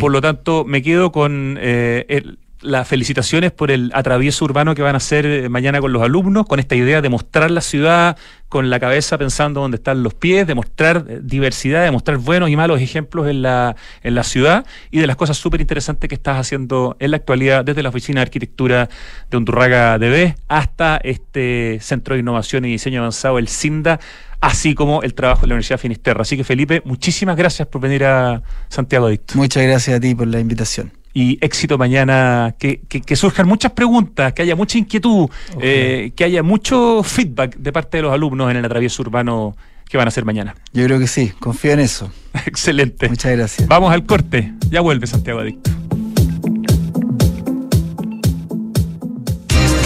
Por lo tanto, me quedo con eh, el, las felicitaciones por el atravieso urbano que van a hacer eh, mañana con los alumnos, con esta idea de mostrar la ciudad con la cabeza pensando dónde están los pies, de mostrar eh, diversidad, de mostrar buenos y malos ejemplos en la, en la ciudad y de las cosas súper interesantes que estás haciendo en la actualidad desde la Oficina de Arquitectura de Undurraga DB hasta este Centro de Innovación y Diseño Avanzado, el CINDA, así como el trabajo de la Universidad Finisterra. Así que Felipe, muchísimas gracias por venir a Santiago Adicto. Muchas gracias a ti por la invitación y éxito mañana, que, que, surjan muchas preguntas, que haya mucha inquietud, eh, que haya mucho feedback de parte de los alumnos en el atravieso urbano que van a hacer mañana. Yo creo que sí, confío en eso. Excelente. Muchas gracias. Vamos al corte, ya vuelve Santiago Adicto.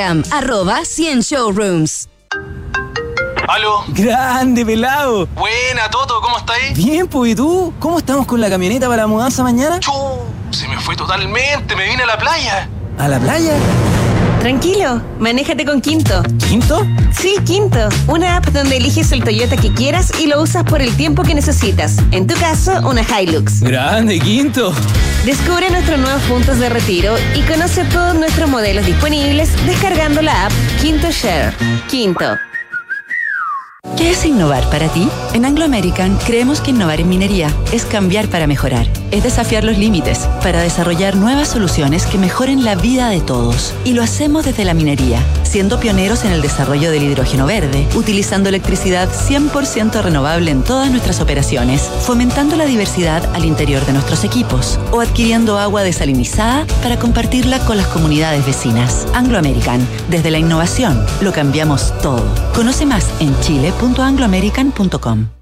arroba 100 showrooms. ¿Aló? Grande, pelado. Buena, Toto, ¿cómo estáis? Bien, pues, ¿y tú? ¿Cómo estamos con la camioneta para la mudanza mañana? Chu, se me fue totalmente, me vine a la playa. ¿A la playa? Tranquilo, manéjate con Quinto. ¿Quinto? Sí, Quinto, una app donde eliges el Toyota que quieras y lo usas por el tiempo que necesitas. En tu caso, una Hilux. Grande, Quinto. Descubre nuestros nuevos puntos de retiro y conoce todos nuestros modelos disponibles descargando la app Quinto Share. Quinto. ¿Qué es innovar para ti? En Anglo American creemos que innovar en minería es cambiar para mejorar, es desafiar los límites para desarrollar nuevas soluciones que mejoren la vida de todos. Y lo hacemos desde la minería, siendo pioneros en el desarrollo del hidrógeno verde, utilizando electricidad 100% renovable en todas nuestras operaciones, fomentando la diversidad al interior de nuestros equipos o adquiriendo agua desalinizada para compartirla con las comunidades vecinas. Anglo American, desde la innovación, lo cambiamos todo. Conoce más en chile.angloamerican.com.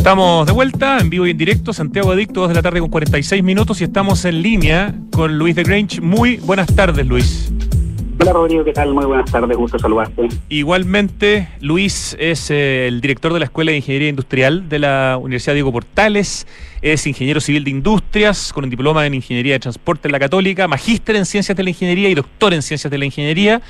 Estamos de vuelta en vivo y en directo, Santiago Adicto, 2 de la tarde con 46 minutos y estamos en línea con Luis de Grange. Muy buenas tardes, Luis. Hola Rodrigo, ¿qué tal? Muy buenas tardes, gusto saludarte. Igualmente, Luis es eh, el director de la Escuela de Ingeniería Industrial de la Universidad Diego Portales, es ingeniero civil de industrias con un diploma en Ingeniería de Transporte en la Católica, magíster en Ciencias de la Ingeniería y doctor en Ciencias de la Ingeniería,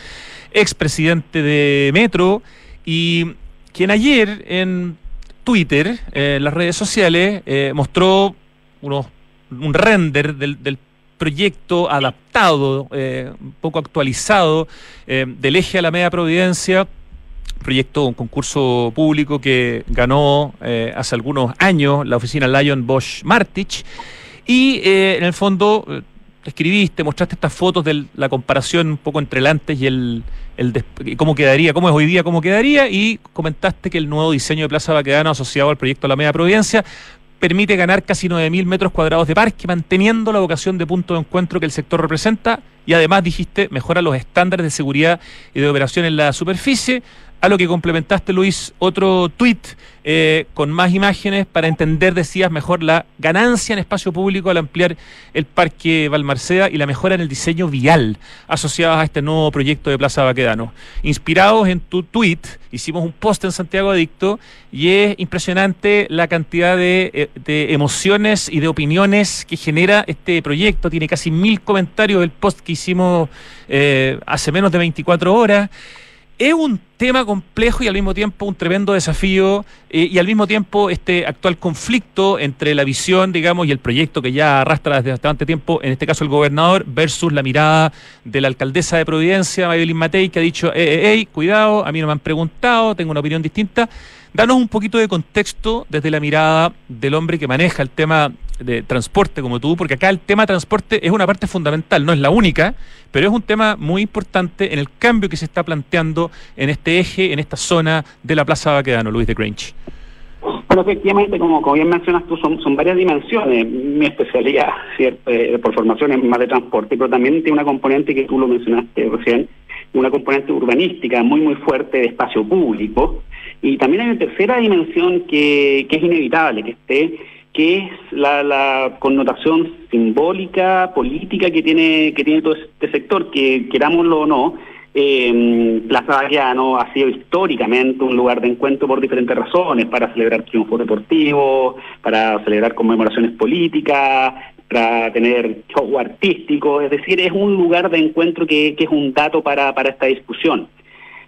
expresidente de Metro y quien ayer en Twitter, eh, las redes sociales, eh, mostró unos, un render del, proyecto adaptado, eh, un poco actualizado, eh, del eje a la media Providencia, proyecto, un concurso público que ganó hace algunos años la oficina Lion Bosch Martich. Y en el fondo escribiste, mostraste estas fotos de la comparación un poco entre el antes y el, el cómo quedaría, cómo es hoy día, cómo quedaría, y comentaste que el nuevo diseño de Plaza Baquedano asociado al proyecto La Media Providencia permite ganar casi 9.000 metros cuadrados de parque, manteniendo la vocación de punto de encuentro que el sector representa, y además dijiste, mejora los estándares de seguridad y de operación en la superficie, A lo que complementaste, Luis, otro tweet eh, con más imágenes para entender, decías, mejor la ganancia en espacio público al ampliar el Parque Balmarcea y la mejora en el diseño vial asociadas a este nuevo proyecto de Plaza Baquedano. Inspirados en tu tweet, hicimos un post en Santiago Adicto y es impresionante la cantidad de, eh, emociones y de opiniones que genera este proyecto. Tiene casi mil comentarios del post que hicimos eh, hace menos de 24 horas es un tema complejo y al mismo tiempo un tremendo desafío eh, y al mismo tiempo este actual conflicto entre la visión, digamos, y el proyecto que ya arrastra desde bastante tiempo, en este caso el gobernador, versus la mirada de la alcaldesa de Providencia, Maybelline Matei, que ha dicho, hey, cuidado, a mí no me han preguntado, tengo una opinión distinta. Danos un poquito de contexto desde la mirada del hombre que maneja el tema de transporte como tú, porque acá el tema transporte es una parte fundamental, no es la única, pero es un tema muy importante en el cambio que se está planteando en este eje, en esta zona de la Plaza Baquedano, Luis de Grange. Bueno, efectivamente, como, como bien mencionas tú, son, son varias dimensiones. Mi especialidad eh, por formación es más de transporte, pero también tiene una componente que tú lo mencionaste recién, una componente urbanística muy, muy fuerte de espacio público. Y también hay una tercera dimensión que, que es inevitable que esté, que es la, connotación simbólica, política que tiene, que tiene todo este sector, que querámoslo o no, eh, Plaza Baquiano ha sido históricamente un lugar de encuentro por diferentes razones, para celebrar triunfos deportivos, para celebrar conmemoraciones políticas, para tener show artístico, es decir, es un lugar de encuentro que, es un dato para, para esta discusión.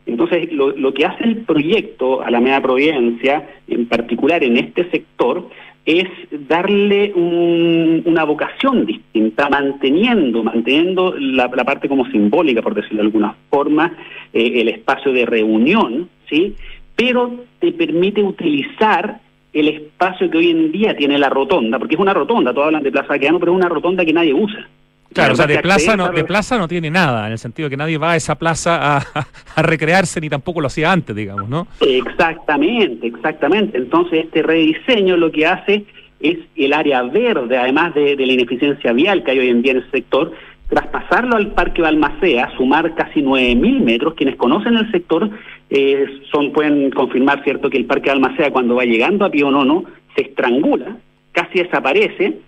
Entonces, lo, lo que hace el proyecto a la Media Providencia, en particular en este sector, es darle un, una vocación distinta, manteniendo, manteniendo la, la, parte como simbólica, por decirlo de alguna forma, eh, el espacio de reunión, ¿sí? Pero te permite utilizar el espacio que hoy en día tiene la rotonda, porque es una rotonda, todos hablan de Plaza Queano, pero es una rotonda que nadie usa. Claro, o sea, de plaza, no, de plaza no tiene nada, en el sentido que nadie va a esa plaza a, a, recrearse ni tampoco lo hacía antes, digamos, ¿no? Exactamente, exactamente. Entonces, este rediseño lo que hace es el área verde, además de, de la ineficiencia vial que hay hoy en día en el sector, traspasarlo al Parque Balmacea, sumar casi 9.000 metros. Quienes conocen el sector eh, son pueden confirmar, ¿cierto?, que el Parque Balmacea cuando va llegando a Pío Nono se estrangula, casi desaparece,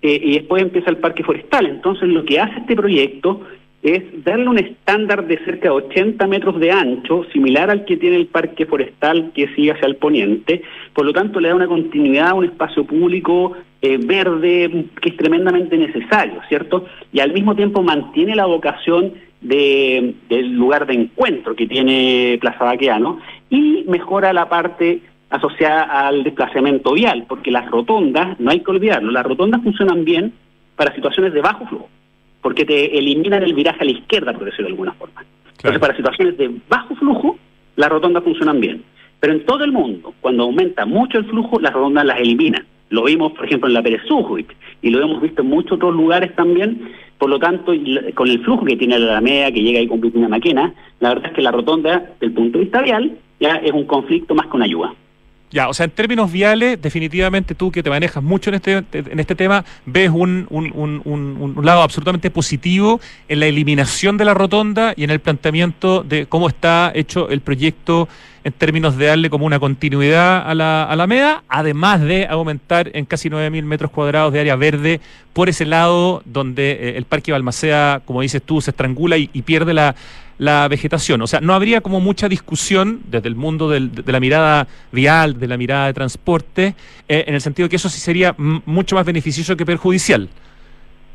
eh, y después empieza el parque forestal. Entonces lo que hace este proyecto es darle un estándar de cerca de 80 metros de ancho, similar al que tiene el parque forestal que sigue hacia el poniente, por lo tanto le da una continuidad a un espacio público eh, verde que es tremendamente necesario, ¿cierto? Y al mismo tiempo mantiene la vocación de, del lugar de encuentro que tiene Plaza Baqueano y mejora la parte asociada al desplazamiento vial, porque las rotondas, no hay que olvidarlo, las rotondas funcionan bien para situaciones de bajo flujo, porque te eliminan el viraje a la izquierda, por decirlo de alguna forma. Claro. Entonces, para situaciones de bajo flujo, las rotondas funcionan bien. Pero en todo el mundo, cuando aumenta mucho el flujo, las rotondas las eliminan. Lo vimos, por ejemplo, en la Pérez y lo hemos visto en muchos otros lugares también. Por lo tanto, con el flujo que tiene la Alameda, que llega ahí con Pitina Maquena, la verdad es que la rotonda, desde el punto de vista vial, ya es un conflicto más una ayuda. Ya, o sea, en términos viales, definitivamente tú que te manejas mucho en este, en este tema, ves un, un, un, un, lado absolutamente positivo en la eliminación de la rotonda y en el planteamiento de cómo está hecho el proyecto en términos de darle como una continuidad a la Alameda, además de aumentar en casi 9.000 metros cuadrados de área verde por ese lado donde eh, el Parque Balmacea, como dices tú, se estrangula y pierde la, la vegetación. O sea, no habría como mucha discusión desde el mundo del, de la mirada vial, de la mirada de transporte, eh, en el sentido que eso sí sería mucho más beneficioso que perjudicial.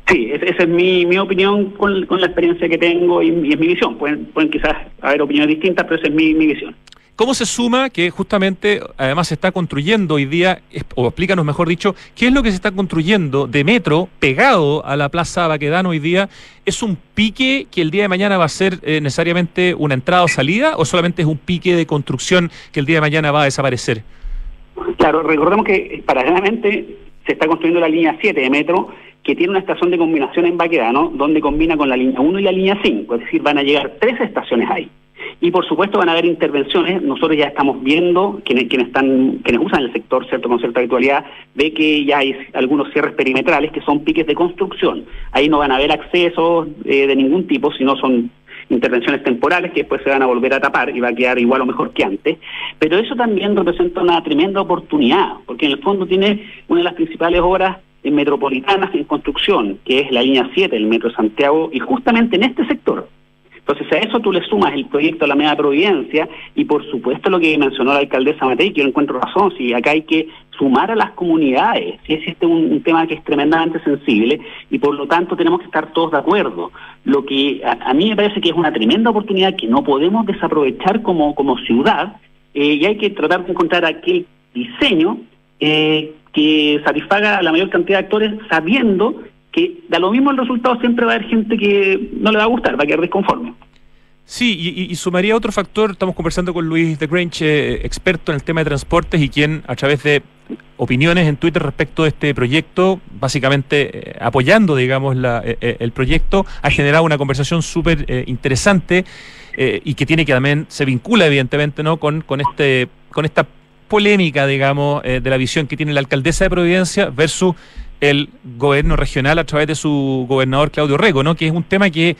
Sí, esa es mi, mi opinión con, con, la experiencia que tengo y, es mi visión. Pueden, pueden quizás haber opiniones distintas, pero esa es mi, mi visión. ¿Cómo se suma que justamente además se está construyendo hoy día, o explícanos mejor dicho, qué es lo que se está construyendo de metro pegado a la Plaza Baquedano hoy día? ¿Es un pique que el día de mañana va a ser eh, necesariamente una entrada o salida o solamente es un pique de construcción que el día de mañana va a desaparecer? Claro, recordemos que paralelamente se está construyendo la línea 7 de metro que tiene una estación de combinación en Baquedano donde combina con la línea 1 y la línea 5, es decir, van a llegar tres estaciones ahí. Y por supuesto van a haber intervenciones. Nosotros ya estamos viendo, quienes, quienes, están, quienes usan el sector cierto con cierta habitualidad, ve que ya hay algunos cierres perimetrales que son piques de construcción. Ahí no van a haber accesos eh, de ningún tipo, sino son intervenciones temporales que después se van a volver a tapar y va a quedar igual o mejor que antes, pero eso también representa una tremenda oportunidad, porque en el fondo tiene una de las principales obras metropolitanas en construcción, que es la línea 7 del Metro Santiago, y justamente en este sector, entonces a eso tú le sumas el proyecto de la Media Providencia y por supuesto lo que mencionó la alcaldesa Matei, que yo encuentro razón, si acá hay que sumar a las comunidades, si existe un, tema que es tremendamente sensible y por lo tanto tenemos que estar todos de acuerdo. Lo que a, mí me parece que es una tremenda oportunidad que no podemos desaprovechar como, como ciudad eh, y hay que tratar de encontrar aquel diseño eh, que satisfaga a la mayor cantidad de actores sabiendo que da lo mismo el resultado, siempre va a haber gente que no le va a gustar, va a quedar desconforme. Sí, y, sumaría otro factor, estamos conversando con Luis de Grange, eh, experto en el tema de transportes y quien a través de opiniones en Twitter respecto de este proyecto, básicamente eh, apoyando, digamos, la, eh, el proyecto, ha generado una conversación súper interesante y que tiene que también, se vincula evidentemente, ¿no? Con, con, este, con esta polémica, digamos, de la visión que tiene la alcaldesa de Providencia versus el gobierno regional a través de su gobernador Claudio Rego, ¿no? que es un tema que,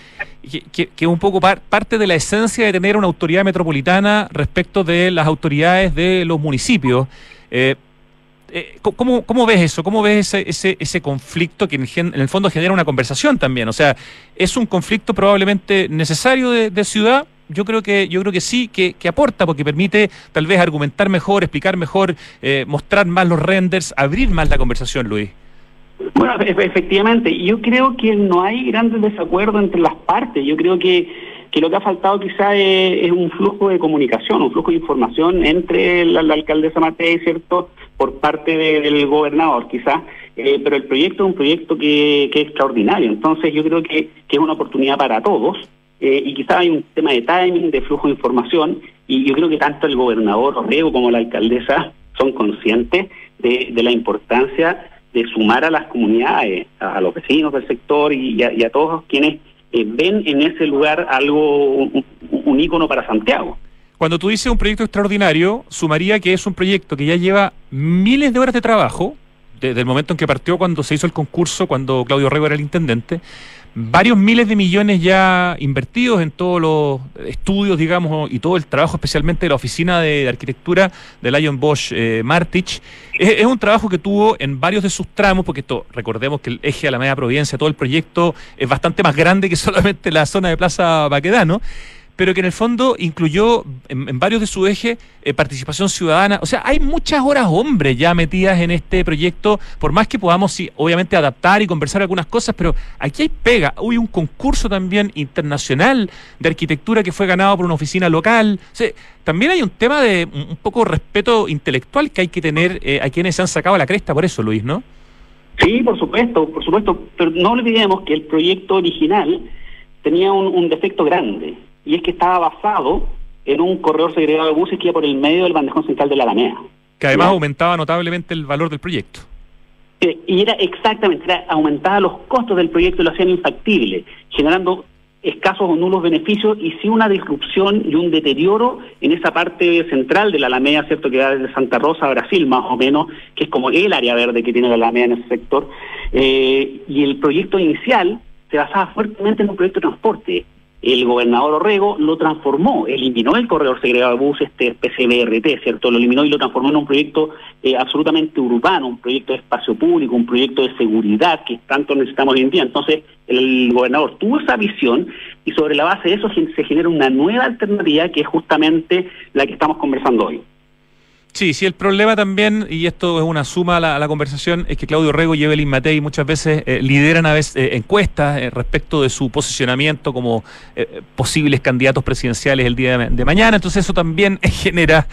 que, es un poco parte de la esencia de tener una autoridad metropolitana respecto de las autoridades de los municipios. Eh, eh, ¿cómo, ¿cómo, ves eso? ¿Cómo ves ese, ese, ese conflicto que en, el fondo genera una conversación también? O sea, ¿es un conflicto probablemente necesario de, ciudad? Yo creo que, yo creo que sí, que, que, aporta, porque permite tal vez argumentar mejor, explicar mejor, eh, mostrar más los renders, abrir más la conversación, Luis. Bueno, efectivamente, yo creo que no hay grandes desacuerdos entre las partes. Yo creo que, que lo que ha faltado quizá es, un flujo de comunicación, un flujo de información entre la, alcaldesa Matei, ¿cierto?, por parte del gobernador, quizás. Eh, pero el proyecto es un proyecto que, es extraordinario. Entonces, yo creo que, es una oportunidad para todos. Eh, y quizás hay un tema de timing, de flujo de información. Y yo creo que tanto el gobernador Orrego como la alcaldesa son conscientes de, de la importancia de sumar a las comunidades, a, los vecinos del sector y, a, todos quienes eh, ven en ese lugar algo, un, un ícono para Santiago. Cuando tú dices un proyecto extraordinario, sumaría que es un proyecto que ya lleva miles de horas de trabajo, desde el momento en que partió, cuando se hizo el concurso, cuando Claudio Rego era el intendente, varios miles de millones ya invertidos en todos los estudios, digamos, y todo el trabajo, especialmente de la oficina de, arquitectura de Lion Bosch eh, Martich. Es, un trabajo que tuvo en varios de sus tramos, porque esto, recordemos que el eje de la media Providencia, todo el proyecto es bastante más grande que solamente la zona de Plaza Baquedano pero que en el fondo incluyó en, varios de su eje eh, participación ciudadana. O sea, hay muchas horas hombres ya metidas en este proyecto, por más que podamos, sí, obviamente, adaptar y conversar algunas cosas, pero aquí hay pega. Hubo un concurso también internacional de arquitectura que fue ganado por una oficina local. También hay un tema de un poco respeto intelectual que hay que tener eh, a quienes se han sacado la cresta por eso, Luis, ¿no? Sí, por supuesto, por supuesto, pero no olvidemos que el proyecto original tenía un defecto grande y es que estaba basado en un corredor segregado de buses que iba por el medio del bandejón central de la Alameda. Que además aumentaba notablemente el valor del proyecto. Eh, y era exactamente, era, aumentaba los costos del proyecto y lo hacían infactible, generando escasos o nulos beneficios y sí una disrupción y un deterioro en esa parte central de la Alameda, ¿cierto? Que va desde Santa Rosa a Brasil, más o menos, que es como el área verde que tiene la Alameda en ese sector. Eh, y el proyecto inicial se basaba fuertemente en un proyecto de transporte el gobernador Orrego lo transformó, eliminó el corredor segregado de buses, este PCBRT, ¿cierto? Lo eliminó y lo transformó en un proyecto eh, absolutamente urbano, un proyecto de espacio público, un proyecto de seguridad que tanto necesitamos hoy en día. Entonces, el gobernador tuvo esa visión y sobre la base de eso se genera una nueva alternativa que es justamente la que estamos conversando hoy. Sí, sí, el problema también, y esto es una suma a la, conversación, es que Claudio Rego y Evelyn Matei muchas veces eh, lideran a veces eh, encuestas eh, respecto de su posicionamiento como posibles candidatos presidenciales el día de, mañana. Entonces eso también genera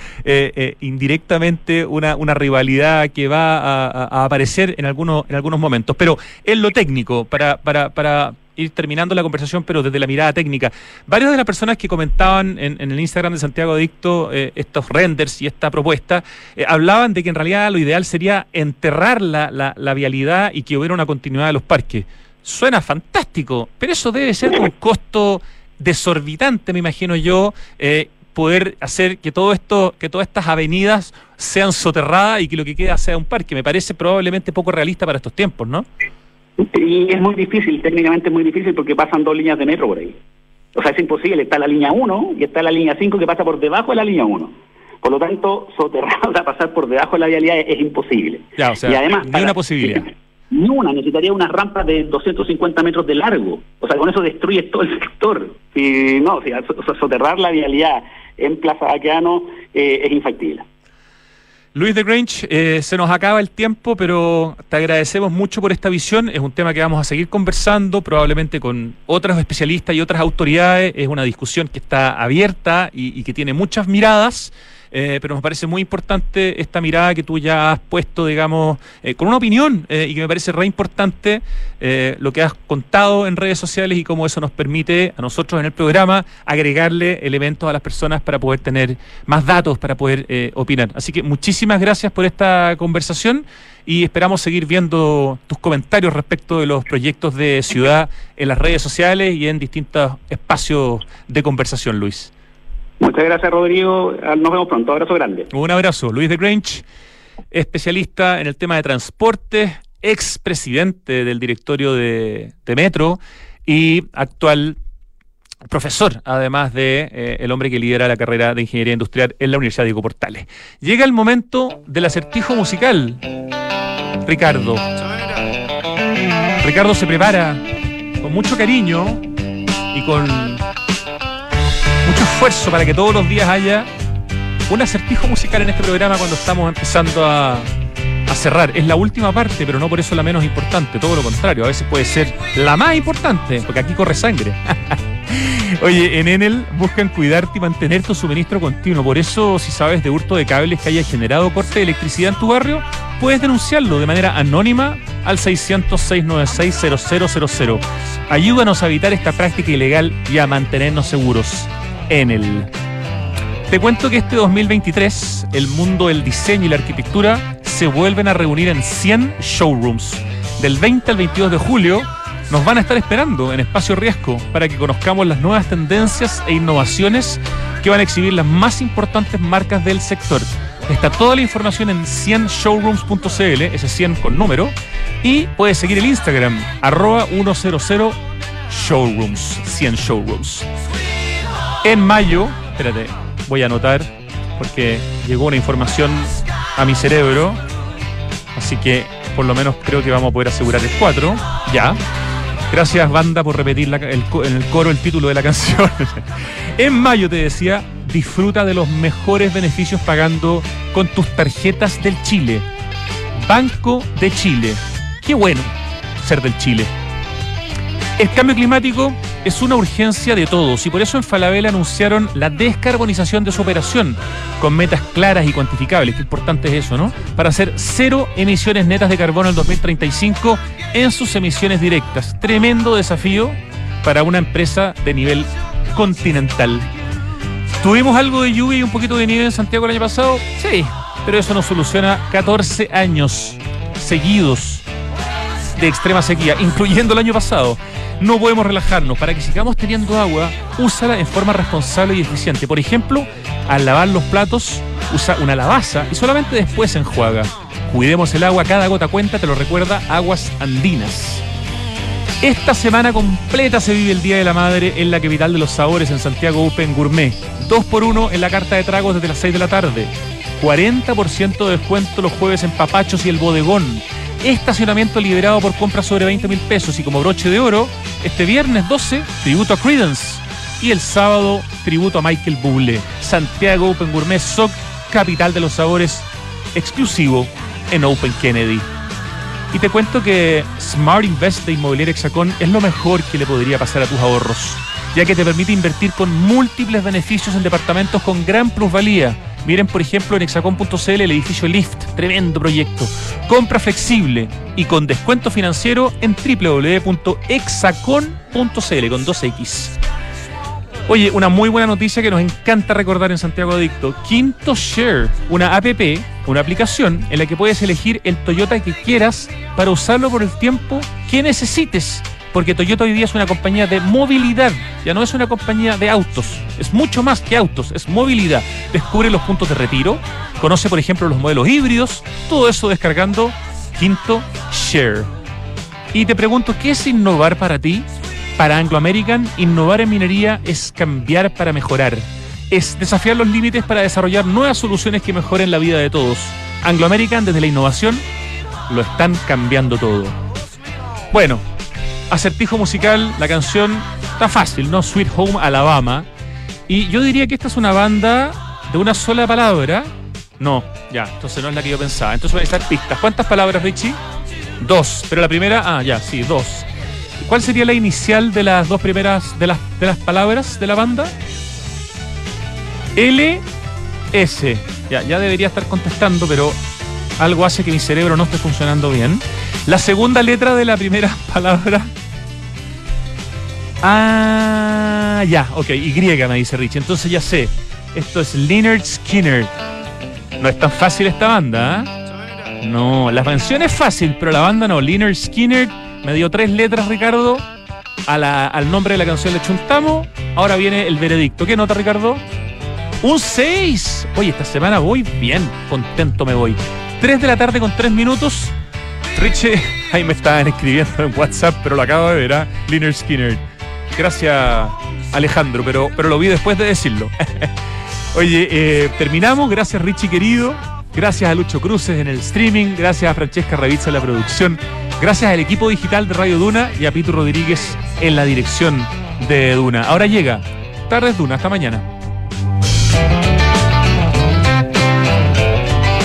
indirectamente una, rivalidad que va a, a, aparecer en algunos, en algunos momentos. Pero en lo técnico, para, para, para ir terminando la conversación, pero desde la mirada técnica. Varias de las personas que comentaban en, el Instagram de Santiago Adicto eh, estos renders y esta propuesta, eh, hablaban de que en realidad lo ideal sería enterrar la, la, vialidad y que hubiera una continuidad de los parques. Suena fantástico, pero eso debe ser un costo desorbitante, me imagino yo, eh, poder hacer que todo esto, que todas estas avenidas sean soterradas y que lo que queda sea un parque. Me parece probablemente poco realista para estos tiempos, ¿no? Y es muy difícil, técnicamente es muy difícil porque pasan dos líneas de metro por ahí. O sea, es imposible. Está la línea 1 y está la línea 5 que pasa por debajo de la línea 1. Por lo tanto, soterrar, o sea, pasar por debajo de la vialidad es, es imposible. Ya, o sea, y además, ni para- una posibilidad. Ni una, necesitaría una rampa de 250 metros de largo. O sea, con eso destruyes todo el sector. Si, no, o sea, soterrar la vialidad en Plaza Baqueano eh, es infactible. Luis de Grange, eh, se nos acaba el tiempo, pero te agradecemos mucho por esta visión. Es un tema que vamos a seguir conversando, probablemente con otros especialistas y otras autoridades. Es una discusión que está abierta y, y que tiene muchas miradas. Eh, pero nos parece muy importante esta mirada que tú ya has puesto, digamos, eh, con una opinión eh, y que me parece re importante eh, lo que has contado en redes sociales y cómo eso nos permite a nosotros en el programa agregarle elementos a las personas para poder tener más datos, para poder opinar. Así que muchísimas gracias por esta conversación y esperamos seguir viendo tus comentarios respecto de los proyectos de ciudad en las redes sociales y en distintos espacios de conversación, Luis. Muchas gracias, Rodrigo. Ah, Nos vemos pronto. Abrazo grande. Un abrazo. Luis de Grange, especialista en el tema de transporte, expresidente del directorio de, de Metro y actual profesor, además de eh, el hombre que lidera la carrera de ingeniería industrial en la Universidad Diego Portales. Llega el momento del acertijo musical. Ricardo. Ricardo se prepara con mucho cariño y con mucho esfuerzo para que todos los días haya un acertijo musical en este programa cuando estamos empezando a, cerrar. Es la última parte, pero no por eso la menos importante, todo lo contrario, a veces puede ser la más importante, porque aquí corre sangre. Oye, en Enel buscan cuidarte y mantener tu suministro continuo. Por eso, si sabes de hurto de cables que haya generado corte de electricidad en tu barrio, puedes denunciarlo de manera anónima al 600-696-0000. Ayúdanos a evitar esta práctica ilegal y a mantenernos seguros. Enel. Te cuento que este 2023 el mundo del diseño y la arquitectura se vuelven a reunir en 100 showrooms. Del 20 al 22 de julio nos van a estar esperando en Espacio Riesgo para que conozcamos las nuevas tendencias e innovaciones que van a exhibir las más importantes marcas del sector. Está toda la información en 100showrooms.cl, ese 100 con número, y puedes seguir el Instagram, arroba 100 showrooms, 100 showrooms. En mayo, espérate, voy a anotar porque llegó una información a mi cerebro, así que por lo menos creo que vamos a poder asegurar el 4, ya. Gracias banda por repetir el, en el coro el título de la canción. en mayo te decía, disfruta de los mejores beneficios pagando con tus tarjetas del Chile. Banco de Chile. Qué bueno ser del Chile. El cambio climático es una urgencia de todos y por eso en Falabella anunciaron la descarbonización de su operación con metas claras y cuantificables. Qué importante es eso, ¿no? Para hacer cero emisiones netas de carbono en 2035 en sus emisiones directas. Tremendo desafío para una empresa de nivel continental. ¿Tuvimos algo de lluvia y un poquito de nieve en Santiago el año pasado? Sí, pero eso nos soluciona 14 años seguidos de extrema sequía, incluyendo el año pasado. No podemos relajarnos. Para que sigamos teniendo agua, úsala en forma responsable y eficiente. Por ejemplo, al lavar los platos, usa una lavaza y solamente después enjuaga. Cuidemos el agua, cada gota cuenta, te lo recuerda Aguas Andinas. Esta semana completa se vive el Día de la Madre en la capital de los sabores, en Santiago Open Gourmet. Dos por uno en la carta de tragos desde las 6 de la tarde. 40% de descuento los jueves en Papachos y el Bodegón. Estacionamiento liberado por compras sobre 20 mil pesos. Y como broche de oro, este viernes 12, tributo a Credence. Y el sábado, tributo a Michael Bublé. Santiago Open Gourmet SOC, capital de los sabores, exclusivo en Open Kennedy. Y te cuento que Smart Invest de Inmobiliaria Hexacón es lo mejor que le podría pasar a tus ahorros, ya que te permite invertir con múltiples beneficios en departamentos con gran plusvalía. Miren, por ejemplo, en hexacón.cl el edificio Lift, tremendo proyecto. Compra flexible y con descuento financiero en www.hexacon.cl con 2X. Oye, una muy buena noticia que nos encanta recordar en Santiago Adicto. Quinto Share, una app, una aplicación en la que puedes elegir el Toyota que quieras para usarlo por el tiempo que necesites. Porque Toyota hoy día es una compañía de movilidad, ya no es una compañía de autos, es mucho más que autos, es movilidad. Descubre los puntos de retiro, conoce por ejemplo los modelos híbridos, todo eso descargando Quinto Share. Y te pregunto, ¿qué es innovar para ti? Para Anglo American, innovar en minería es cambiar para mejorar. Es desafiar los límites para desarrollar nuevas soluciones que mejoren la vida de todos. Anglo American, desde la innovación, lo están cambiando todo. Bueno, acertijo musical, la canción está fácil, ¿no? Sweet Home Alabama. Y yo diría que esta es una banda de una sola palabra. No, ya, entonces no es la que yo pensaba. Entonces voy a necesitar pistas. ¿Cuántas palabras, Richie? Dos. Pero la primera, ah, ya, sí, dos. ¿Cuál sería la inicial de las dos primeras de las, de las palabras de la banda? L, S. Ya, ya debería estar contestando, pero algo hace que mi cerebro no esté funcionando bien. La segunda letra de la primera palabra. Ah, ya, ok, Y me dice Richie. Entonces ya sé. Esto es Leonard Skinner. No es tan fácil esta banda, ¿eh? No, la canción es fácil, pero la banda no. Leonard Skinner me dio tres letras, Ricardo. al nombre de la canción le chuntamos. Ahora viene el veredicto. ¿Qué nota, Ricardo? Un 6. Oye, esta semana voy bien. Contento me voy. 3 de la tarde con 3 minutos. Richie, ahí me estaban escribiendo en WhatsApp, pero lo acabo de ver, ¿ah? Liner Skinner. Gracias, Alejandro, pero, pero lo vi después de decirlo. Oye, eh, terminamos. Gracias, Richie querido. Gracias a Lucho Cruces en el streaming. Gracias a Francesca Ravizza en la producción. Gracias al equipo digital de Radio Duna y a Pito Rodríguez en la dirección de Duna. Ahora llega Tardes Duna. Hasta mañana.